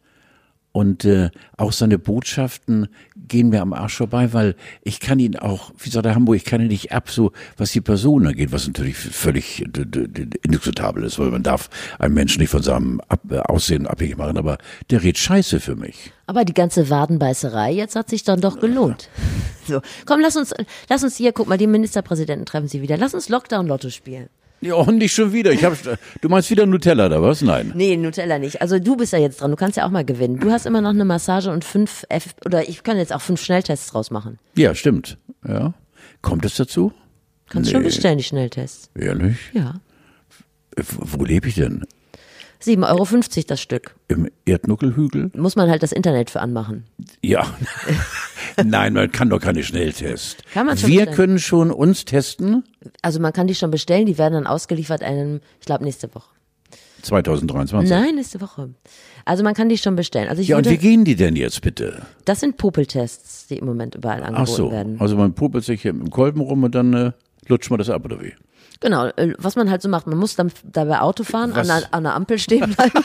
Und äh, auch seine Botschaften gehen mir am Arsch vorbei, weil ich kann ihn auch, wie sagt der Hamburg, ich kann ihn nicht ab, so was die Person angeht, was natürlich völlig indiskutabel ist, weil man darf einen Menschen nicht von seinem ab äh, Aussehen abhängig machen, aber der redet scheiße für mich. Aber die ganze Wadenbeißerei, jetzt hat sich dann doch gelohnt. So, komm, lass uns, lass uns hier, guck mal, die Ministerpräsidenten treffen sie wieder. Lass uns Lockdown-Lotto spielen. Ja, und nicht schon wieder. Ich hab, du meinst wieder Nutella da was? Nein. Nee, Nutella nicht. Also du bist ja jetzt dran. Du kannst ja auch mal gewinnen. Du hast immer noch eine Massage und fünf F oder ich kann jetzt auch fünf Schnelltests draus machen. Ja, stimmt. Ja. Kommt es dazu? Kannst nee. schon bestellen, die Schnelltests. Ehrlich? Ja. Wo lebe ich denn? 7,50 Euro das Stück. Im Erdnuckelhügel? Muss man halt das Internet für anmachen. Ja. Nein, man kann doch keine Schnelltest. Kann man schon Wir bestellen. können schon uns testen. Also man kann die schon bestellen, die werden dann ausgeliefert einem, ich glaube nächste Woche. 2023. Nein, nächste Woche. Also man kann die schon bestellen. Also ich Ja, und wie gehen die denn jetzt bitte? das sind Popeltests, die im Moment überall angeboten Ach so, werden. also man popelt sich hier im Kolben rum und dann äh, lutscht man das ab, oder wie? Genau, äh, was man halt so macht, man muss dann dabei Auto fahren, an an der Ampel stehen bleiben.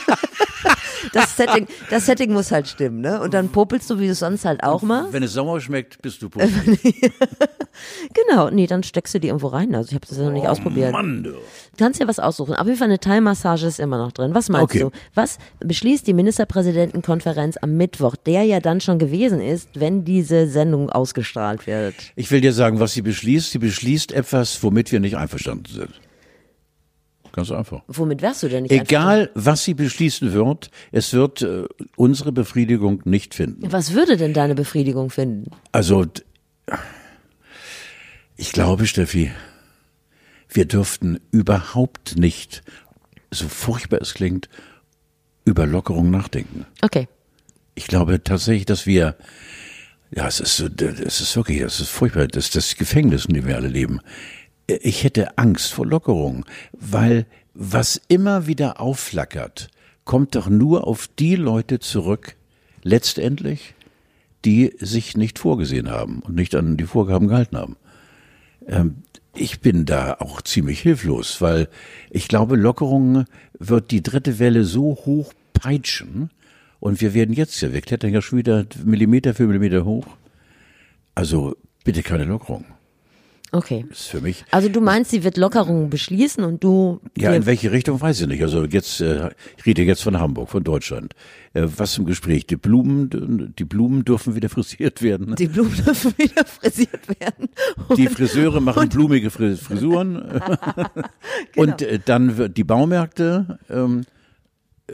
das, Setting, das Setting muss halt stimmen, ne? Und dann popelst du, wie du es sonst halt auch machst. Wenn es sauer schmeckt, bist du popelt. Genau, nee, dann steckst du die irgendwo rein. Also ich habe das ja noch nicht ausprobiert. Oh Mann, du. Du kannst ja was aussuchen. Auf jeden Fall eine Thai-Massage ist immer noch drin. Was meinst Okay. du? Was beschließt die Ministerpräsidentenkonferenz am Mittwoch, der ja dann schon gewesen ist, wenn diese Sendung ausgestrahlt wird? Ich will dir sagen, was sie beschließt. Sie beschließt etwas, womit wir nicht einverstanden sind. Ganz einfach. Womit wärst du denn nicht Egal, was sie beschließen wird, es wird äh, unsere Befriedigung nicht finden. Was würde denn deine Befriedigung finden? Also, ich glaube, Steffi, wir dürften überhaupt nicht, so furchtbar es klingt, über Lockerung nachdenken. Okay. Ich glaube tatsächlich, dass wir, ja, es ist so, es ist wirklich, es ist furchtbar, das ist das Gefängnis, in dem wir alle leben. Ich hätte Angst vor Lockerung, weil was immer wieder aufflackert, kommt doch nur auf die Leute zurück, letztendlich, die sich nicht vorgesehen haben und nicht an die Vorgaben gehalten haben. Ähm, ich bin da auch ziemlich hilflos, weil ich glaube, Lockerung wird die dritte Welle so hoch peitschen und wir werden jetzt ja, wir klettern ja schon wieder Millimeter für Millimeter hoch. Also bitte keine Lockerung. Okay. Ist für mich. Also du meinst, sie wird Lockerungen beschließen und du Ja, in welche Richtung weiß ich nicht. Also jetzt, äh, ich rede jetzt von Hamburg, von Deutschland. Äh, was im Gespräch? Die Blumen, die Blumen dürfen wieder frisiert werden. die Blumen dürfen wieder frisiert werden. Die Friseure machen blumige Fri- Frisuren. Und äh, dann wird die Baumärkte. Ähm,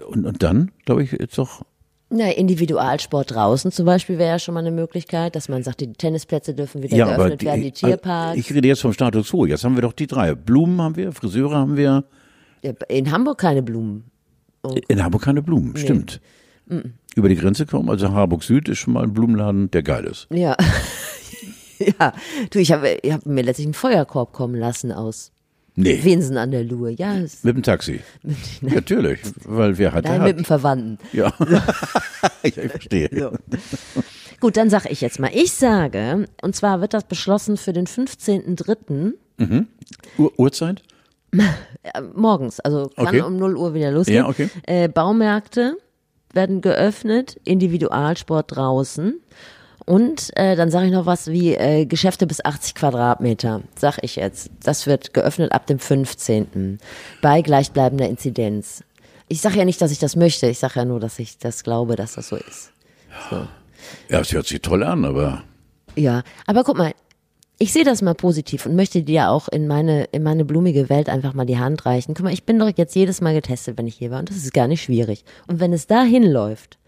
und, und dann, glaube ich, jetzt doch. Na, Individualsport draußen zum Beispiel wäre ja schon mal eine Möglichkeit, dass man sagt, die Tennisplätze dürfen wieder Ja, geöffnet werden, die Tierparks. ich rede jetzt vom Status quo. Jetzt haben wir doch die drei. Blumen haben wir, Friseure haben wir. Ja, In Hamburg keine Blumen. In Hamburg keine Blumen, stimmt. Über die Grenze kommen, also Harburg Süd ist schon mal ein Blumenladen, der geil ist. Ja. ja. Du, ich habe ich hab mir letztlich einen Feuerkorb kommen lassen aus Nee, Winsen an der Luhe. Ja, mit dem Taxi. Natürlich, weil wer hat, nein, mit dem. Verwandten. Ja, ich, verstehe. Gut, dann sage ich jetzt mal. Ich sage, und zwar wird das beschlossen für den 15.03. Ur Uhrzeit? äh, morgens, also kann Okay. um 0 Uhr wieder losgehen. Ja, okay. äh, Baumärkte werden geöffnet, Individualsport draußen. Und äh, dann sage ich noch was wie äh, Geschäfte bis 80 Quadratmeter, sag ich jetzt. Das wird geöffnet ab dem 15. bei gleichbleibender Inzidenz. Ich sage ja nicht, dass ich das möchte, ich sage ja nur, dass ich das glaube, dass das so ist. So. Ja, es hört sich toll an, aber Ja, aber guck mal, ich sehe das mal positiv und möchte dir auch in meine, in meine blumige Welt einfach mal die Hand reichen. Guck mal, ich bin doch jetzt jedes Mal getestet, wenn ich hier war und das ist gar nicht schwierig. Und wenn es dahin läuft,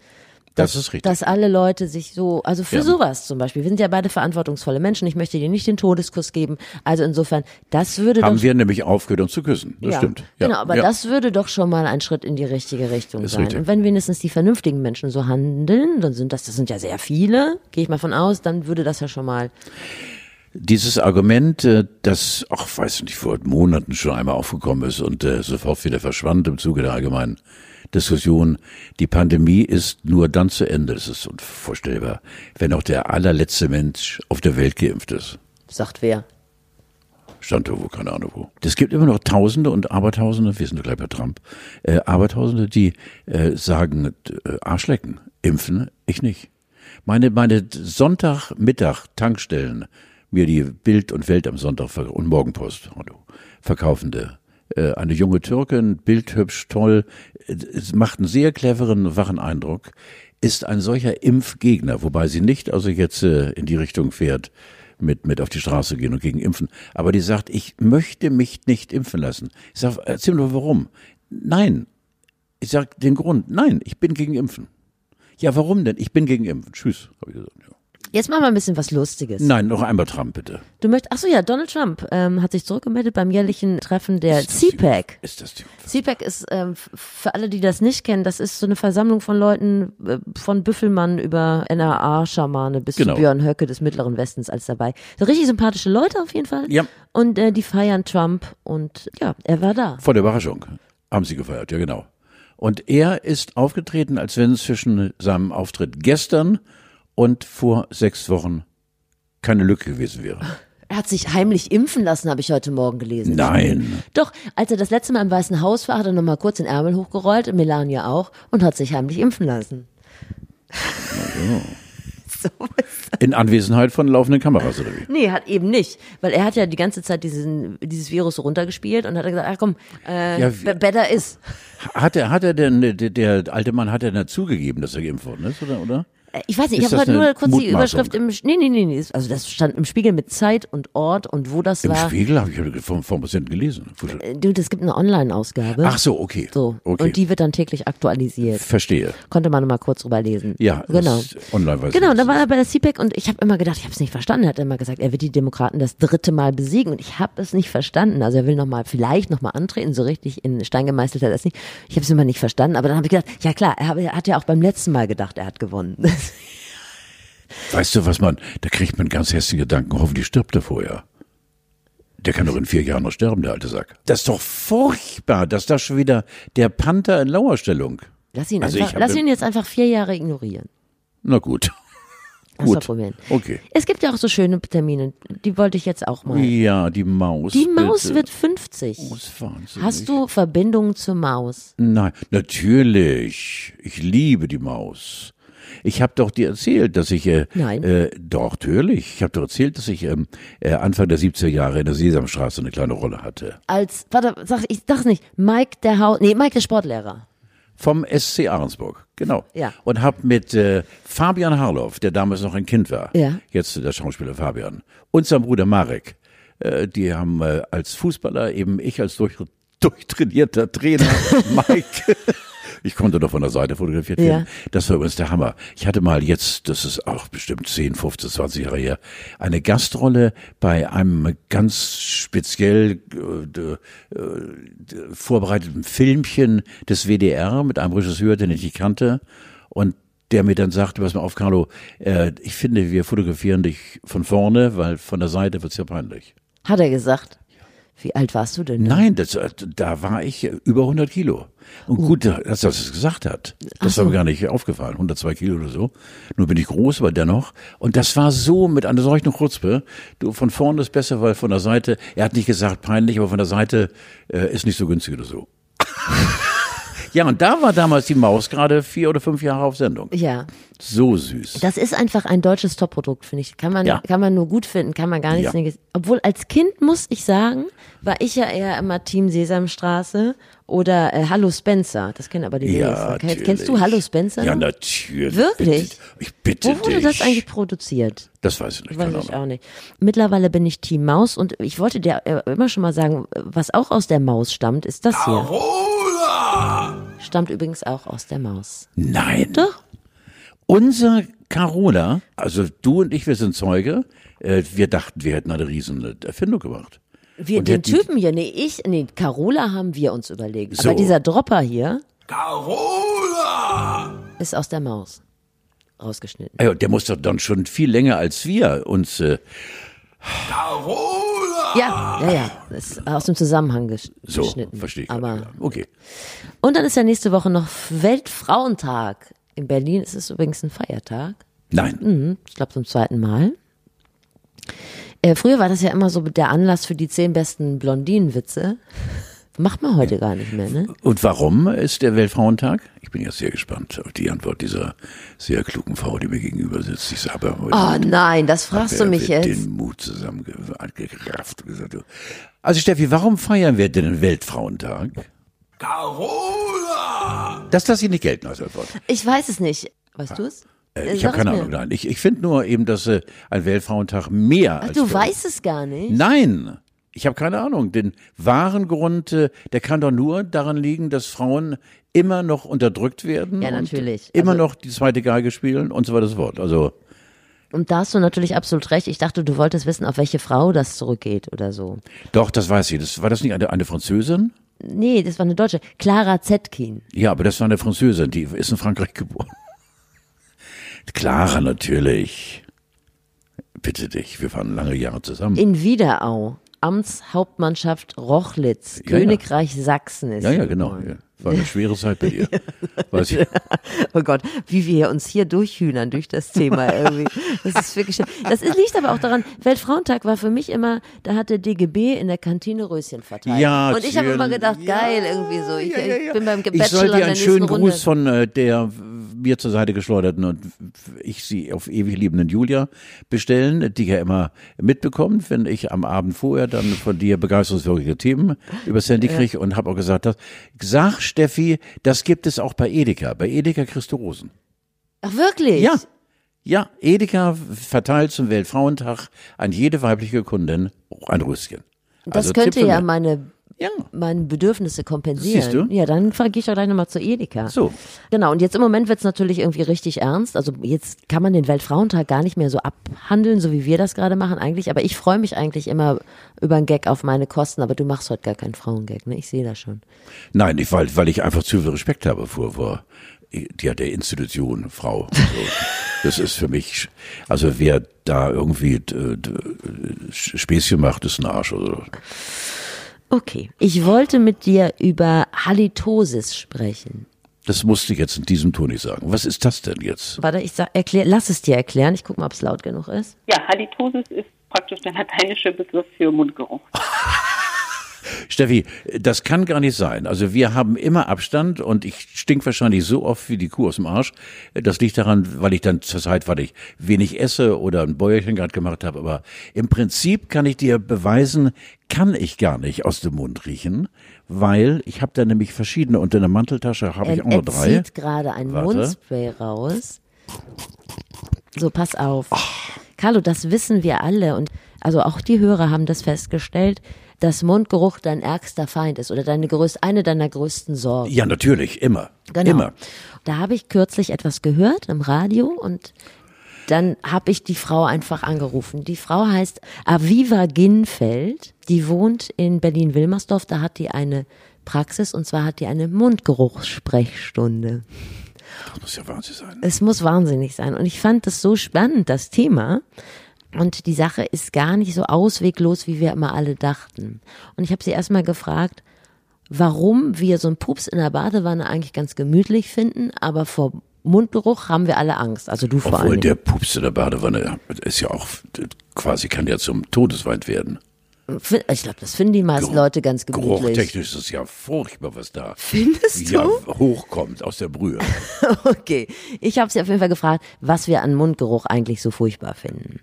das ist richtig. dass alle Leute sich so, also für Ja. sowas zum Beispiel, wir sind ja beide verantwortungsvolle Menschen, ich möchte dir nicht den Todeskuss geben. Also insofern, das würde Haben doch wir nämlich aufgehört, uns zu küssen. Das ja, stimmt. Ja, Genau, aber das würde doch schon mal ein Schritt in die richtige Richtung Ist sein. richtig. Und wenn wenigstens die vernünftigen Menschen so handeln, dann sind das, das sind ja sehr viele, gehe ich mal von aus, dann würde das ja schon mal Dieses Argument, äh, das, ach, weiß nicht, vor Monaten schon einmal aufgekommen ist und äh, sofort wieder verschwand im Zuge der allgemeinen Diskussion, die Pandemie ist nur dann zu Ende, das ist unvorstellbar, wenn auch der allerletzte Mensch auf der Welt geimpft ist. sagt wer. Stand irgendwo, keine Ahnung wo. Es gibt immer noch Tausende und Abertausende, wir sind gleich bei Trump, äh, Abertausende, die äh, sagen, äh, Arschlecken, impfen, ich nicht. Meine, meine Sonntagmittag Tankstellen, mir die Bild und Welt am Sonntag und Morgenpost, hallo, verkaufende, eine junge Türkin, bildhübsch, toll, äh, macht einen sehr cleveren, wachen Eindruck, ist ein solcher Impfgegner, wobei sie nicht also jetzt äh, in die Richtung fährt, mit, mit auf die Straße gehen und gegen impfen. Aber die sagt, ich möchte mich nicht impfen lassen. Ich sage, erzähl mir warum. Nein. Ich sage den Grund. Nein, ich bin gegen Impfen. Ja, warum denn? Ich bin gegen Impfen. Tschüss, habe ich gesagt. Ja. Jetzt machen wir ein bisschen was Lustiges. Nein, noch einmal Trump, bitte. Du möchtest, ach so ja, Donald Trump ähm, hat sich zurückgemeldet beim jährlichen Treffen der CPAC. Ist das die CPAC ist ähm, für alle, die das nicht kennen, das ist so eine Versammlung von Leuten, äh, von Büffelmann über NRA-Schamane bis Genau. zu Björn Höcke des Mittleren Westens als dabei. So richtig sympathische Leute auf jeden Fall. Ja. Und äh, die feiern Trump und ja, er war da. Vor der Überraschung haben sie gefeiert, ja genau. Und er ist aufgetreten, als wenn zwischen seinem Auftritt gestern und vor sechs Wochen keine Lücke gewesen wäre. Er hat sich heimlich impfen lassen, habe ich heute Morgen gelesen. Nein. Doch, als er das letzte Mal im Weißen Haus war, hat er nochmal kurz den Ärmel hochgerollt, Melania auch, und hat sich heimlich impfen lassen. so In Anwesenheit von laufenden Kameras oder wie? Nee, hat eben nicht. Weil er hat ja die ganze Zeit diesen, dieses Virus runtergespielt und hat gesagt, ach komm, äh, Ja, be- better is. Hat er, hat er denn, der, der alte Mann, hat er denn zugegeben, dass er geimpft worden ist, oder? oder? Ich weiß nicht, ich habe das heute nur kurz die? Überschrift im, nee, nee, nee, nee, also das stand im Spiegel mit Zeit und Ort und wo das Im war. Spiegel habe ich vom, vom Patienten gelesen. Äh, Du, es gibt eine Online-Ausgabe. Ach so, okay. So. okay. Und die wird dann täglich aktualisiert. Verstehe. Konnte man mal kurz drüber lesen. Ja, genau. das online weiß Genau, da war er bei der CPAC und ich habe immer gedacht, ich habe es nicht verstanden. Er hat immer gesagt, er wird die Demokraten das dritte Mal besiegen und ich habe es nicht verstanden. Also er will noch mal, vielleicht noch mal antreten, so richtig in Stein gemeißelt hat er es nicht. Ich habe es immer nicht verstanden, aber dann habe ich gedacht, ja klar, er hat ja auch beim letzten Mal gedacht, er hat gewonnen. Weißt du, was man, da kriegt man ganz hässliche Gedanken, hoffentlich stirbt er vorher. Der kann doch in vier Jahren noch sterben, der alte Sack. Das ist doch furchtbar, dass da schon wieder der Panther in Lauerstellung. Lass ihn, Also einfach, lass ihn jetzt einfach vier Jahre ignorieren. Na gut. Das Gut. Okay. Es gibt ja auch so schöne Termine, die wollte ich jetzt auch mal. Ja, die Maus. Die Maus bitte. wird 50. Oh, ist wahnsinnig. Hast du Verbindungen zur Maus? Nein, natürlich. Ich liebe die Maus. Ich habe doch dir erzählt, dass ich äh, Nein. Äh, doch natürlich. Ich habe doch erzählt, dass ich ähm, äh, Anfang der 70er Jahre in der Sesamstraße eine kleine Rolle hatte. Als, warte, sag ich, sag's nicht, Mike der Haus, nee, Mike der Sportlehrer. Vom SC Ahrensburg, genau. Ja. Und habe mit äh, Fabian Harloff, der damals noch ein Kind war, Ja. jetzt der Schauspieler Fabian, und sein Bruder Marek, äh, die haben äh, als Fußballer, eben ich als durch, durchtrainierter Trainer, Mike, ich konnte doch von der Seite fotografiert werden. Ja. Das war übrigens der Hammer. Ich hatte mal jetzt, das ist auch bestimmt 10, 15, 20 Jahre her, eine Gastrolle bei einem ganz speziell äh, äh, vorbereiteten Filmchen des WDR mit einem Regisseur, den ich nicht kannte. Und der mir dann sagte, pass mal auf, Carlo, äh, ich finde, wir fotografieren dich von vorne, weil von der Seite wird's ja peinlich. Hat er gesagt. Wie alt warst du denn? Nein, das, äh, da war ich äh, über 100 Kilo. Und gut, dass er es gesagt hat. Das war mir gar nicht aufgefallen. 102 Kilo oder so. Nur bin ich groß, aber dennoch. Und das war so mit einer solchen Chutzpe. Du, von vorne ist besser, weil von der Seite, er hat nicht gesagt peinlich, aber von der Seite äh, ist nicht so günstig oder so. ja, und da war damals die Maus gerade vier oder fünf Jahre auf Sendung. Ja. So süß. Das ist einfach ein deutsches Top-Produkt, finde ich. Kann man, Ja. kann man nur gut finden, kann man gar nichts Ja. Obwohl als Kind muss ich sagen, war ich ja eher immer Team Sesamstraße oder äh, Hallo Spencer. Das kennen aber die Ja, wenigsten. Kennst, kennst du. Hallo Spencer? Ja, natürlich. Wirklich? Bitte, ich bitte Wo wurde dich. das eigentlich produziert? Das weiß ich nicht. Weiß ich auch nicht. Mittlerweile bin ich Team Maus und ich wollte dir äh, immer schon mal sagen, was auch aus der Maus stammt, ist das hier. Stammt übrigens auch aus der Maus. Nein. Doch. Unser Carola, also du und ich, wir sind Zeuge. Äh, wir dachten, wir hätten eine riesen Erfindung gemacht. Wir, Und den Typen hier, nee, ich, nee, Carola haben wir uns überlegt. So. Aber dieser Dropper hier Carola! ist aus der Maus rausgeschnitten. Ey, der muss doch dann schon viel länger als wir uns. Äh, Carola! Ja, ja, ja. Das ist aus dem Zusammenhang ges so, geschnitten. verstehe ich. Aber ja. Okay. und dann ist ja nächste Woche noch Weltfrauentag. In Berlin ist es übrigens ein Feiertag. Nein. Mhm, ich glaube zum zweiten Mal. Äh, früher war das ja immer so der Anlass für die zehn besten Blondinenwitze. Macht man heute gar nicht mehr, ne? Und warum ist der Weltfrauentag? Ich bin jetzt sehr gespannt auf die Antwort dieser sehr klugen Frau, die mir gegenüber sitzt. Ich habe heute Oh nein, das fragst du mich jetzt. den Mut zusammengerafft und gesagt, Also Steffi, warum feiern wir denn den Weltfrauentag? Carola! Das lasse ich nicht gelten als Antwort. Ich weiß es nicht. Weißt du es? Äh, Ich Sag habe keine es. Ahnung, nein. Ich, ich finde nur eben, dass äh, ein Weltfrauentag mehr Ach, als du weißt es gar nicht. Nein, ich habe keine Ahnung. Den wahren Grund, äh, der kann doch nur daran liegen, dass Frauen immer noch unterdrückt werden. Ja, natürlich. Immer Also- noch die zweite Geige spielen und so weiter und so fort. Also Und da hast du natürlich absolut recht. Ich dachte, du wolltest wissen, auf welche Frau das zurückgeht oder so. Doch, das weiß ich. Das, war das nicht eine, eine Französin? Nee, das war eine Deutsche. Clara Zetkin. Ja, aber das war eine Französin, die ist in Frankreich geboren. Clara natürlich. Bitte dich, wir waren lange Jahre zusammen. In Wiederau. Amtshauptmannschaft Rochlitz, Ja. Königreich Sachsen ist ja, ja, genau. Ja. War eine schwere Zeit bei dir. Weiß ich. Oh Gott, wie wir uns hier durchhühnern durch das Thema irgendwie. Das ist wirklich. Das ist, liegt aber auch daran, Weltfrauentag war für mich immer, da hat der DGB in der Kantine Röschen verteilt. Ja, Und ich habe immer gedacht, Ja, geil, irgendwie so. Ich, ja, ja, ich bin beim Ich Bachelor soll in dir einen schönen Runde. Gruß von äh, der mir zur Seite geschleuderten und ich sie auf ewig liebenden Julia bestellen, die ja immer mitbekommt, wenn ich am Abend vorher dann von dir begeisterungswürdige Themen übers Handy kriege und habe auch gesagt, das, sag Steffi, das gibt es auch bei Edeka. Bei Edeka kriegst du Rosen. Ach wirklich? Ja. Ja, Edeka verteilt zum Weltfrauentag an jede weibliche Kundin ein Röschen. Das Also könnte ja meine Ja. meine Bedürfnisse kompensieren. Siehst du? Ja, dann gehe ich doch gleich nochmal zu Edeka. So. Genau, und jetzt im Moment wird's natürlich irgendwie richtig ernst. Also jetzt kann man den Weltfrauentag gar nicht mehr so abhandeln, so wie wir das gerade machen eigentlich. Aber ich freue mich eigentlich immer über einen Gag auf meine Kosten. Aber du machst heute gar keinen Frauengag, ne? Ich sehe das schon. Nein, nicht, weil, weil ich einfach zu viel Respekt habe vor, vor ja, der Institution Frau. So. Das ist für mich, also wer da irgendwie äh, Späßchen macht, ist ein Arsch. Also. Okay, ich wollte mit dir über Halitosis sprechen. Das musste ich jetzt in diesem Ton nicht sagen. Was ist das denn jetzt? Warte, ich sag, erklär, lass es dir erklären. Ich guck mal, ob es laut genug ist. Ja, Halitosis ist praktisch der lateinische Begriff für Mundgeruch. Steffi, das kann gar nicht sein. Also wir haben immer Abstand und ich stink wahrscheinlich so oft wie die Kuh aus dem Arsch. Das liegt daran, weil ich dann zur Zeit, weil ich wenig esse oder ein Bäuerchen gerade gemacht habe. Aber im Prinzip kann ich dir beweisen, kann ich gar nicht aus dem Mund riechen, weil ich habe da nämlich verschiedene und in der Manteltasche habe ich Er, auch noch drei. zieht gerade ein Warte. Mundspray raus. So, pass auf. Carlo, das wissen wir alle und also auch die Hörer haben das festgestellt, dass Mundgeruch dein ärgster Feind ist oder deine größ eine deiner größten Sorgen. Ja, natürlich, immer. Genau. Immer. Da habe ich kürzlich etwas gehört im Radio und dann habe ich die Frau einfach angerufen. Die Frau heißt Aviva Ginfeld. Die wohnt in Berlin-Wilmersdorf. Da hat die eine Praxis und zwar hat die eine Mundgeruchssprechstunde. Das muss ja Wahnsinn sein. Es muss wahnsinnig sein. Und ich fand das so spannend, das Thema. Und die Sache ist gar nicht so ausweglos, wie wir immer alle dachten. Und ich habe sie erstmal gefragt, warum wir so einen Pups in der Badewanne eigentlich ganz gemütlich finden, aber vor Mundgeruch haben wir alle Angst. Also du vor Obwohl allem. der Pups in der Badewanne ist ja auch quasi kann ja zum Todesfeind werden. Ich glaube, das finden die meisten Geruch- Leute ganz gemütlich. Geruchtechnisch ist es ja furchtbar, was da Findest ja, du? hochkommt aus der Brühe. Okay. Ich habe sie auf jeden Fall gefragt, was wir an Mundgeruch eigentlich so furchtbar finden.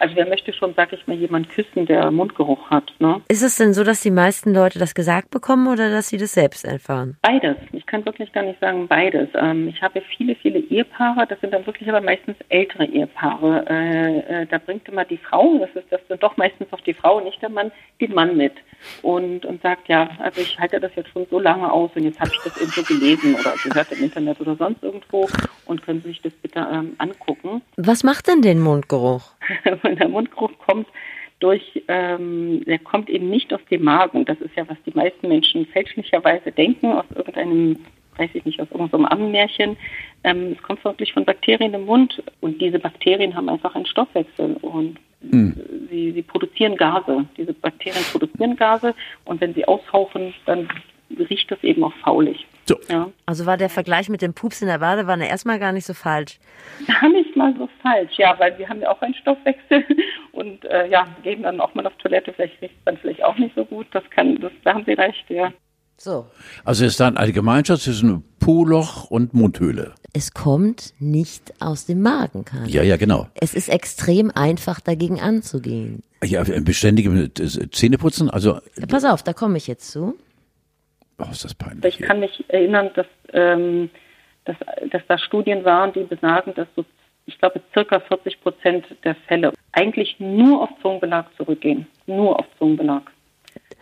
Also wer möchte schon, sag ich mal, jemand küssen, der Mundgeruch hat, ne? Ist es denn so, dass die meisten Leute das gesagt bekommen oder dass sie das selbst erfahren? Beides. Ich kann wirklich gar nicht sagen beides. Ähm, ich habe viele, viele Ehepaare, das sind dann wirklich aber meistens ältere Ehepaare. Äh, äh, da bringt immer die Frau, das ist das sind doch meistens auch die Frau, nicht der Mann, den Mann mit und, und sagt, ja, also ich halte das jetzt schon so lange aus und jetzt habe ich das irgendwo gelesen oder gehört im Internet oder sonst irgendwo und können Sie sich das bitte ähm, angucken. Was macht denn den Mundgeruch? Und der Mundgeruch kommt durch, ähm, der kommt eben nicht aus dem Magen. Das ist ja, was die meisten Menschen fälschlicherweise denken, aus irgendeinem, weiß ich nicht, aus irgendeinem Ammenmärchen. Ähm, es kommt wirklich von Bakterien im Mund und diese Bakterien haben einfach einen Stoffwechsel und sie, sie produzieren Gase. Diese Bakterien produzieren Gase und wenn sie aushauchen, dann riecht das eben auch faulig. So. Ja. Also war der Vergleich mit dem Pups in der Badewanne erstmal gar nicht so falsch. Gar nicht mal so falsch, ja, weil wir haben ja auch einen Stoffwechsel und äh, ja, gehen dann auch mal auf Toilette, vielleicht riecht es dann vielleicht auch nicht so gut. Das kann, das, da haben Sie recht, ja. So. Also ist dann eine Gemeinschaft zwischen Po-Loch und Mundhöhle. Es kommt nicht aus dem Magen, Karl. Ja, ja, genau. Es ist extrem einfach, dagegen anzugehen. Ja, beständige Zähneputzen, also, Ja, pass auf, da komme ich jetzt zu. oh, ist das Ich peinlich. hier. kann mich erinnern, dass, ähm, dass, dass da Studien waren, die besagen, dass so, ich glaube, circa 40 Prozent der Fälle eigentlich nur auf Zungenbelag zurückgehen. Nur auf Zungenbelag.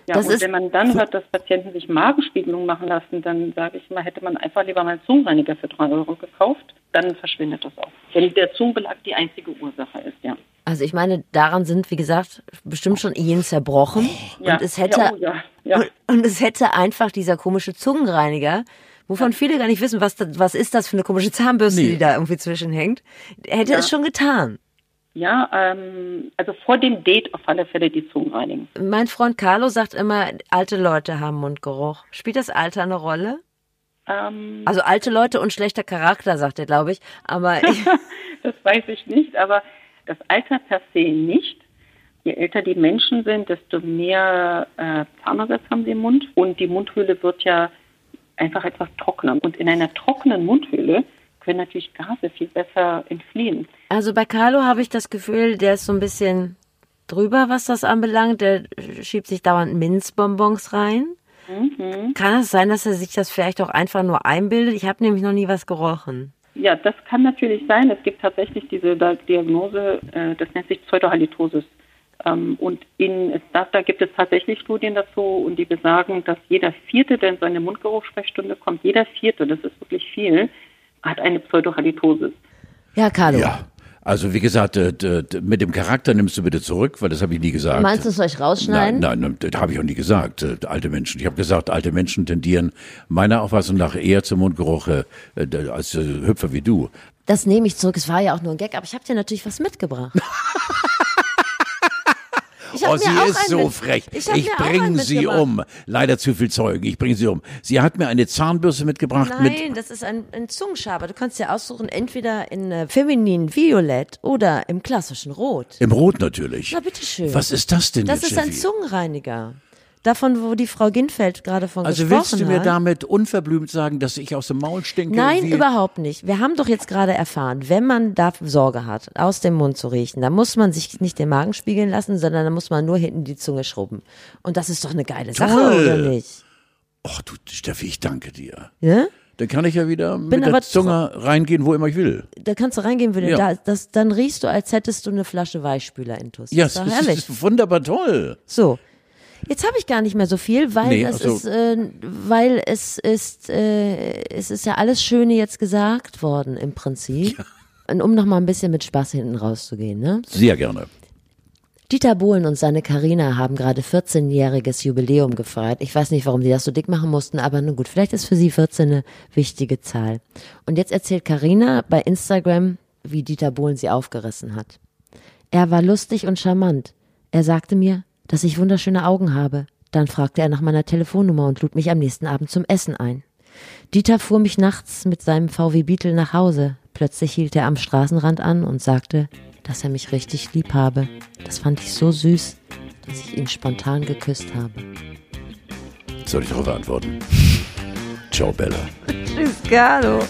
Ja, Das und ist- wenn man dann hört, dass Patienten sich Magenspiegelung machen lassen, dann sage ich mal, hätte man einfach lieber mal einen Zungenreiniger für drei Euro gekauft, dann verschwindet das auch. wenn der Zungenbelag die einzige Ursache ist, ja. Also ich meine, daran sind, wie gesagt, bestimmt schon Ehen zerbrochen. Ja, und es hätte ja, oh ja, ja. Und, und es hätte einfach dieser komische Zungenreiniger, wovon viele gar nicht wissen, was, das, was ist das für eine komische Zahnbürste, Nee. die da irgendwie zwischenhängt, hätte Ja. es schon getan. Ja, ähm, also vor dem Date auf alle Fälle die Zungen reinigen. Mein Freund Carlo sagt immer, alte Leute haben Mundgeruch. Spielt das Alter eine Rolle? Ähm, Also alte Leute und schlechter Charakter, sagt er, glaube ich. Aber ich, das weiß ich nicht, aber das Alter per se nicht. Je älter die Menschen sind, desto mehr äh, Zahnersatz haben sie im Mund und die Mundhöhle wird ja einfach etwas trockener. Und in einer trockenen Mundhöhle können natürlich Gase viel besser entfliehen. also bei Carlo habe ich das Gefühl, der ist so ein bisschen drüber, was das anbelangt. Der schiebt sich dauernd Minzbonbons rein. Kann es sein, dass er sich das vielleicht auch einfach nur einbildet? Ich habe nämlich noch nie was gerochen. Ja, das kann natürlich sein. Es gibt tatsächlich diese Diagnose, äh, das nennt sich Pseudohalitosis. Ähm, und in, da, da gibt es tatsächlich Studien dazu und die besagen, dass jeder Vierte, der in seine Mundgeruchssprechstunde kommt, jeder Vierte, das ist wirklich viel, hat eine Pseudohalitosis. Ja, Carlo. Ja. Also wie gesagt, äh, mit dem Charakter nimmst du bitte zurück, weil das habe ich nie gesagt. Meinst du, es soll ich rausschneiden? Nein, nein, das habe ich auch nie gesagt. äh, Alte Menschen. Ich habe gesagt, alte Menschen tendieren meiner Auffassung nach eher zum Mundgeruch äh, als Hüpfer wie du. Das nehme ich zurück. Es war ja auch nur ein Gag, aber ich habe dir natürlich was mitgebracht. Oh, sie ist so frech. Ich, Ich, bringe sie um. Leider zu viel Zeugen. Ich bringe sie um. Sie hat mir eine Zahnbürste mitgebracht Nein, mit. das ist ein, ein Zungenschaber. Du kannst dir aussuchen, entweder in äh, feminin Violett oder im klassischen Rot. Im Rot natürlich. Na, bitteschön. Was ist das denn Das jetzt, ist ein Steffi? Zungenreiniger. Davon, wo die Frau Ginfeld gerade von Also gesprochen willst du mir hat. damit unverblümt sagen, dass ich aus dem Maul stinke? Nein, überhaupt nicht. Wir haben doch jetzt gerade erfahren, wenn man da Sorge hat, aus dem Mund zu riechen, dann muss man sich nicht den Magen spiegeln lassen, sondern dann muss man nur hinten die Zunge schrubben. Und das ist doch eine geile Sache, Toll. oder nicht? Ach du, Steffi, ich danke dir. Ja? Dann kann ich ja wieder Bin mit der Zunge reingehen, wo immer ich will. Da kannst du reingehen, wenn du Ja. da, das, dann riechst du, als hättest du eine Flasche Weichspüler intus. Ja, ist doch das herrlich. ist wunderbar toll. So. Jetzt habe ich gar nicht mehr so viel, weil Nee, es ach so. ist, äh, weil es ist, äh, es ist ja alles Schöne jetzt gesagt worden im Prinzip. Und um noch mal ein bisschen mit Spaß hinten rauszugehen, ne? Sehr gerne. Dieter Bohlen und seine Karina haben gerade 14-jähriges Jubiläum gefeiert. Ich weiß nicht, warum die das so dick machen mussten, aber nun gut, vielleicht ist für sie 14 eine wichtige Zahl. Und jetzt erzählt Karina bei Instagram, wie Dieter Bohlen sie aufgerissen hat. Er war lustig und charmant. Er sagte mir, dass ich wunderschöne Augen habe. Dann fragte er nach meiner Telefonnummer und lud mich am nächsten Abend zum Essen ein. Dieter fuhr mich nachts mit seinem VW Beetle nach Hause. Plötzlich hielt er am Straßenrand an und sagte, dass er mich richtig lieb habe. Das fand ich so süß, dass ich ihn spontan geküsst habe. Soll ich darauf antworten? Ciao, Bella. Tschüss, Carlo.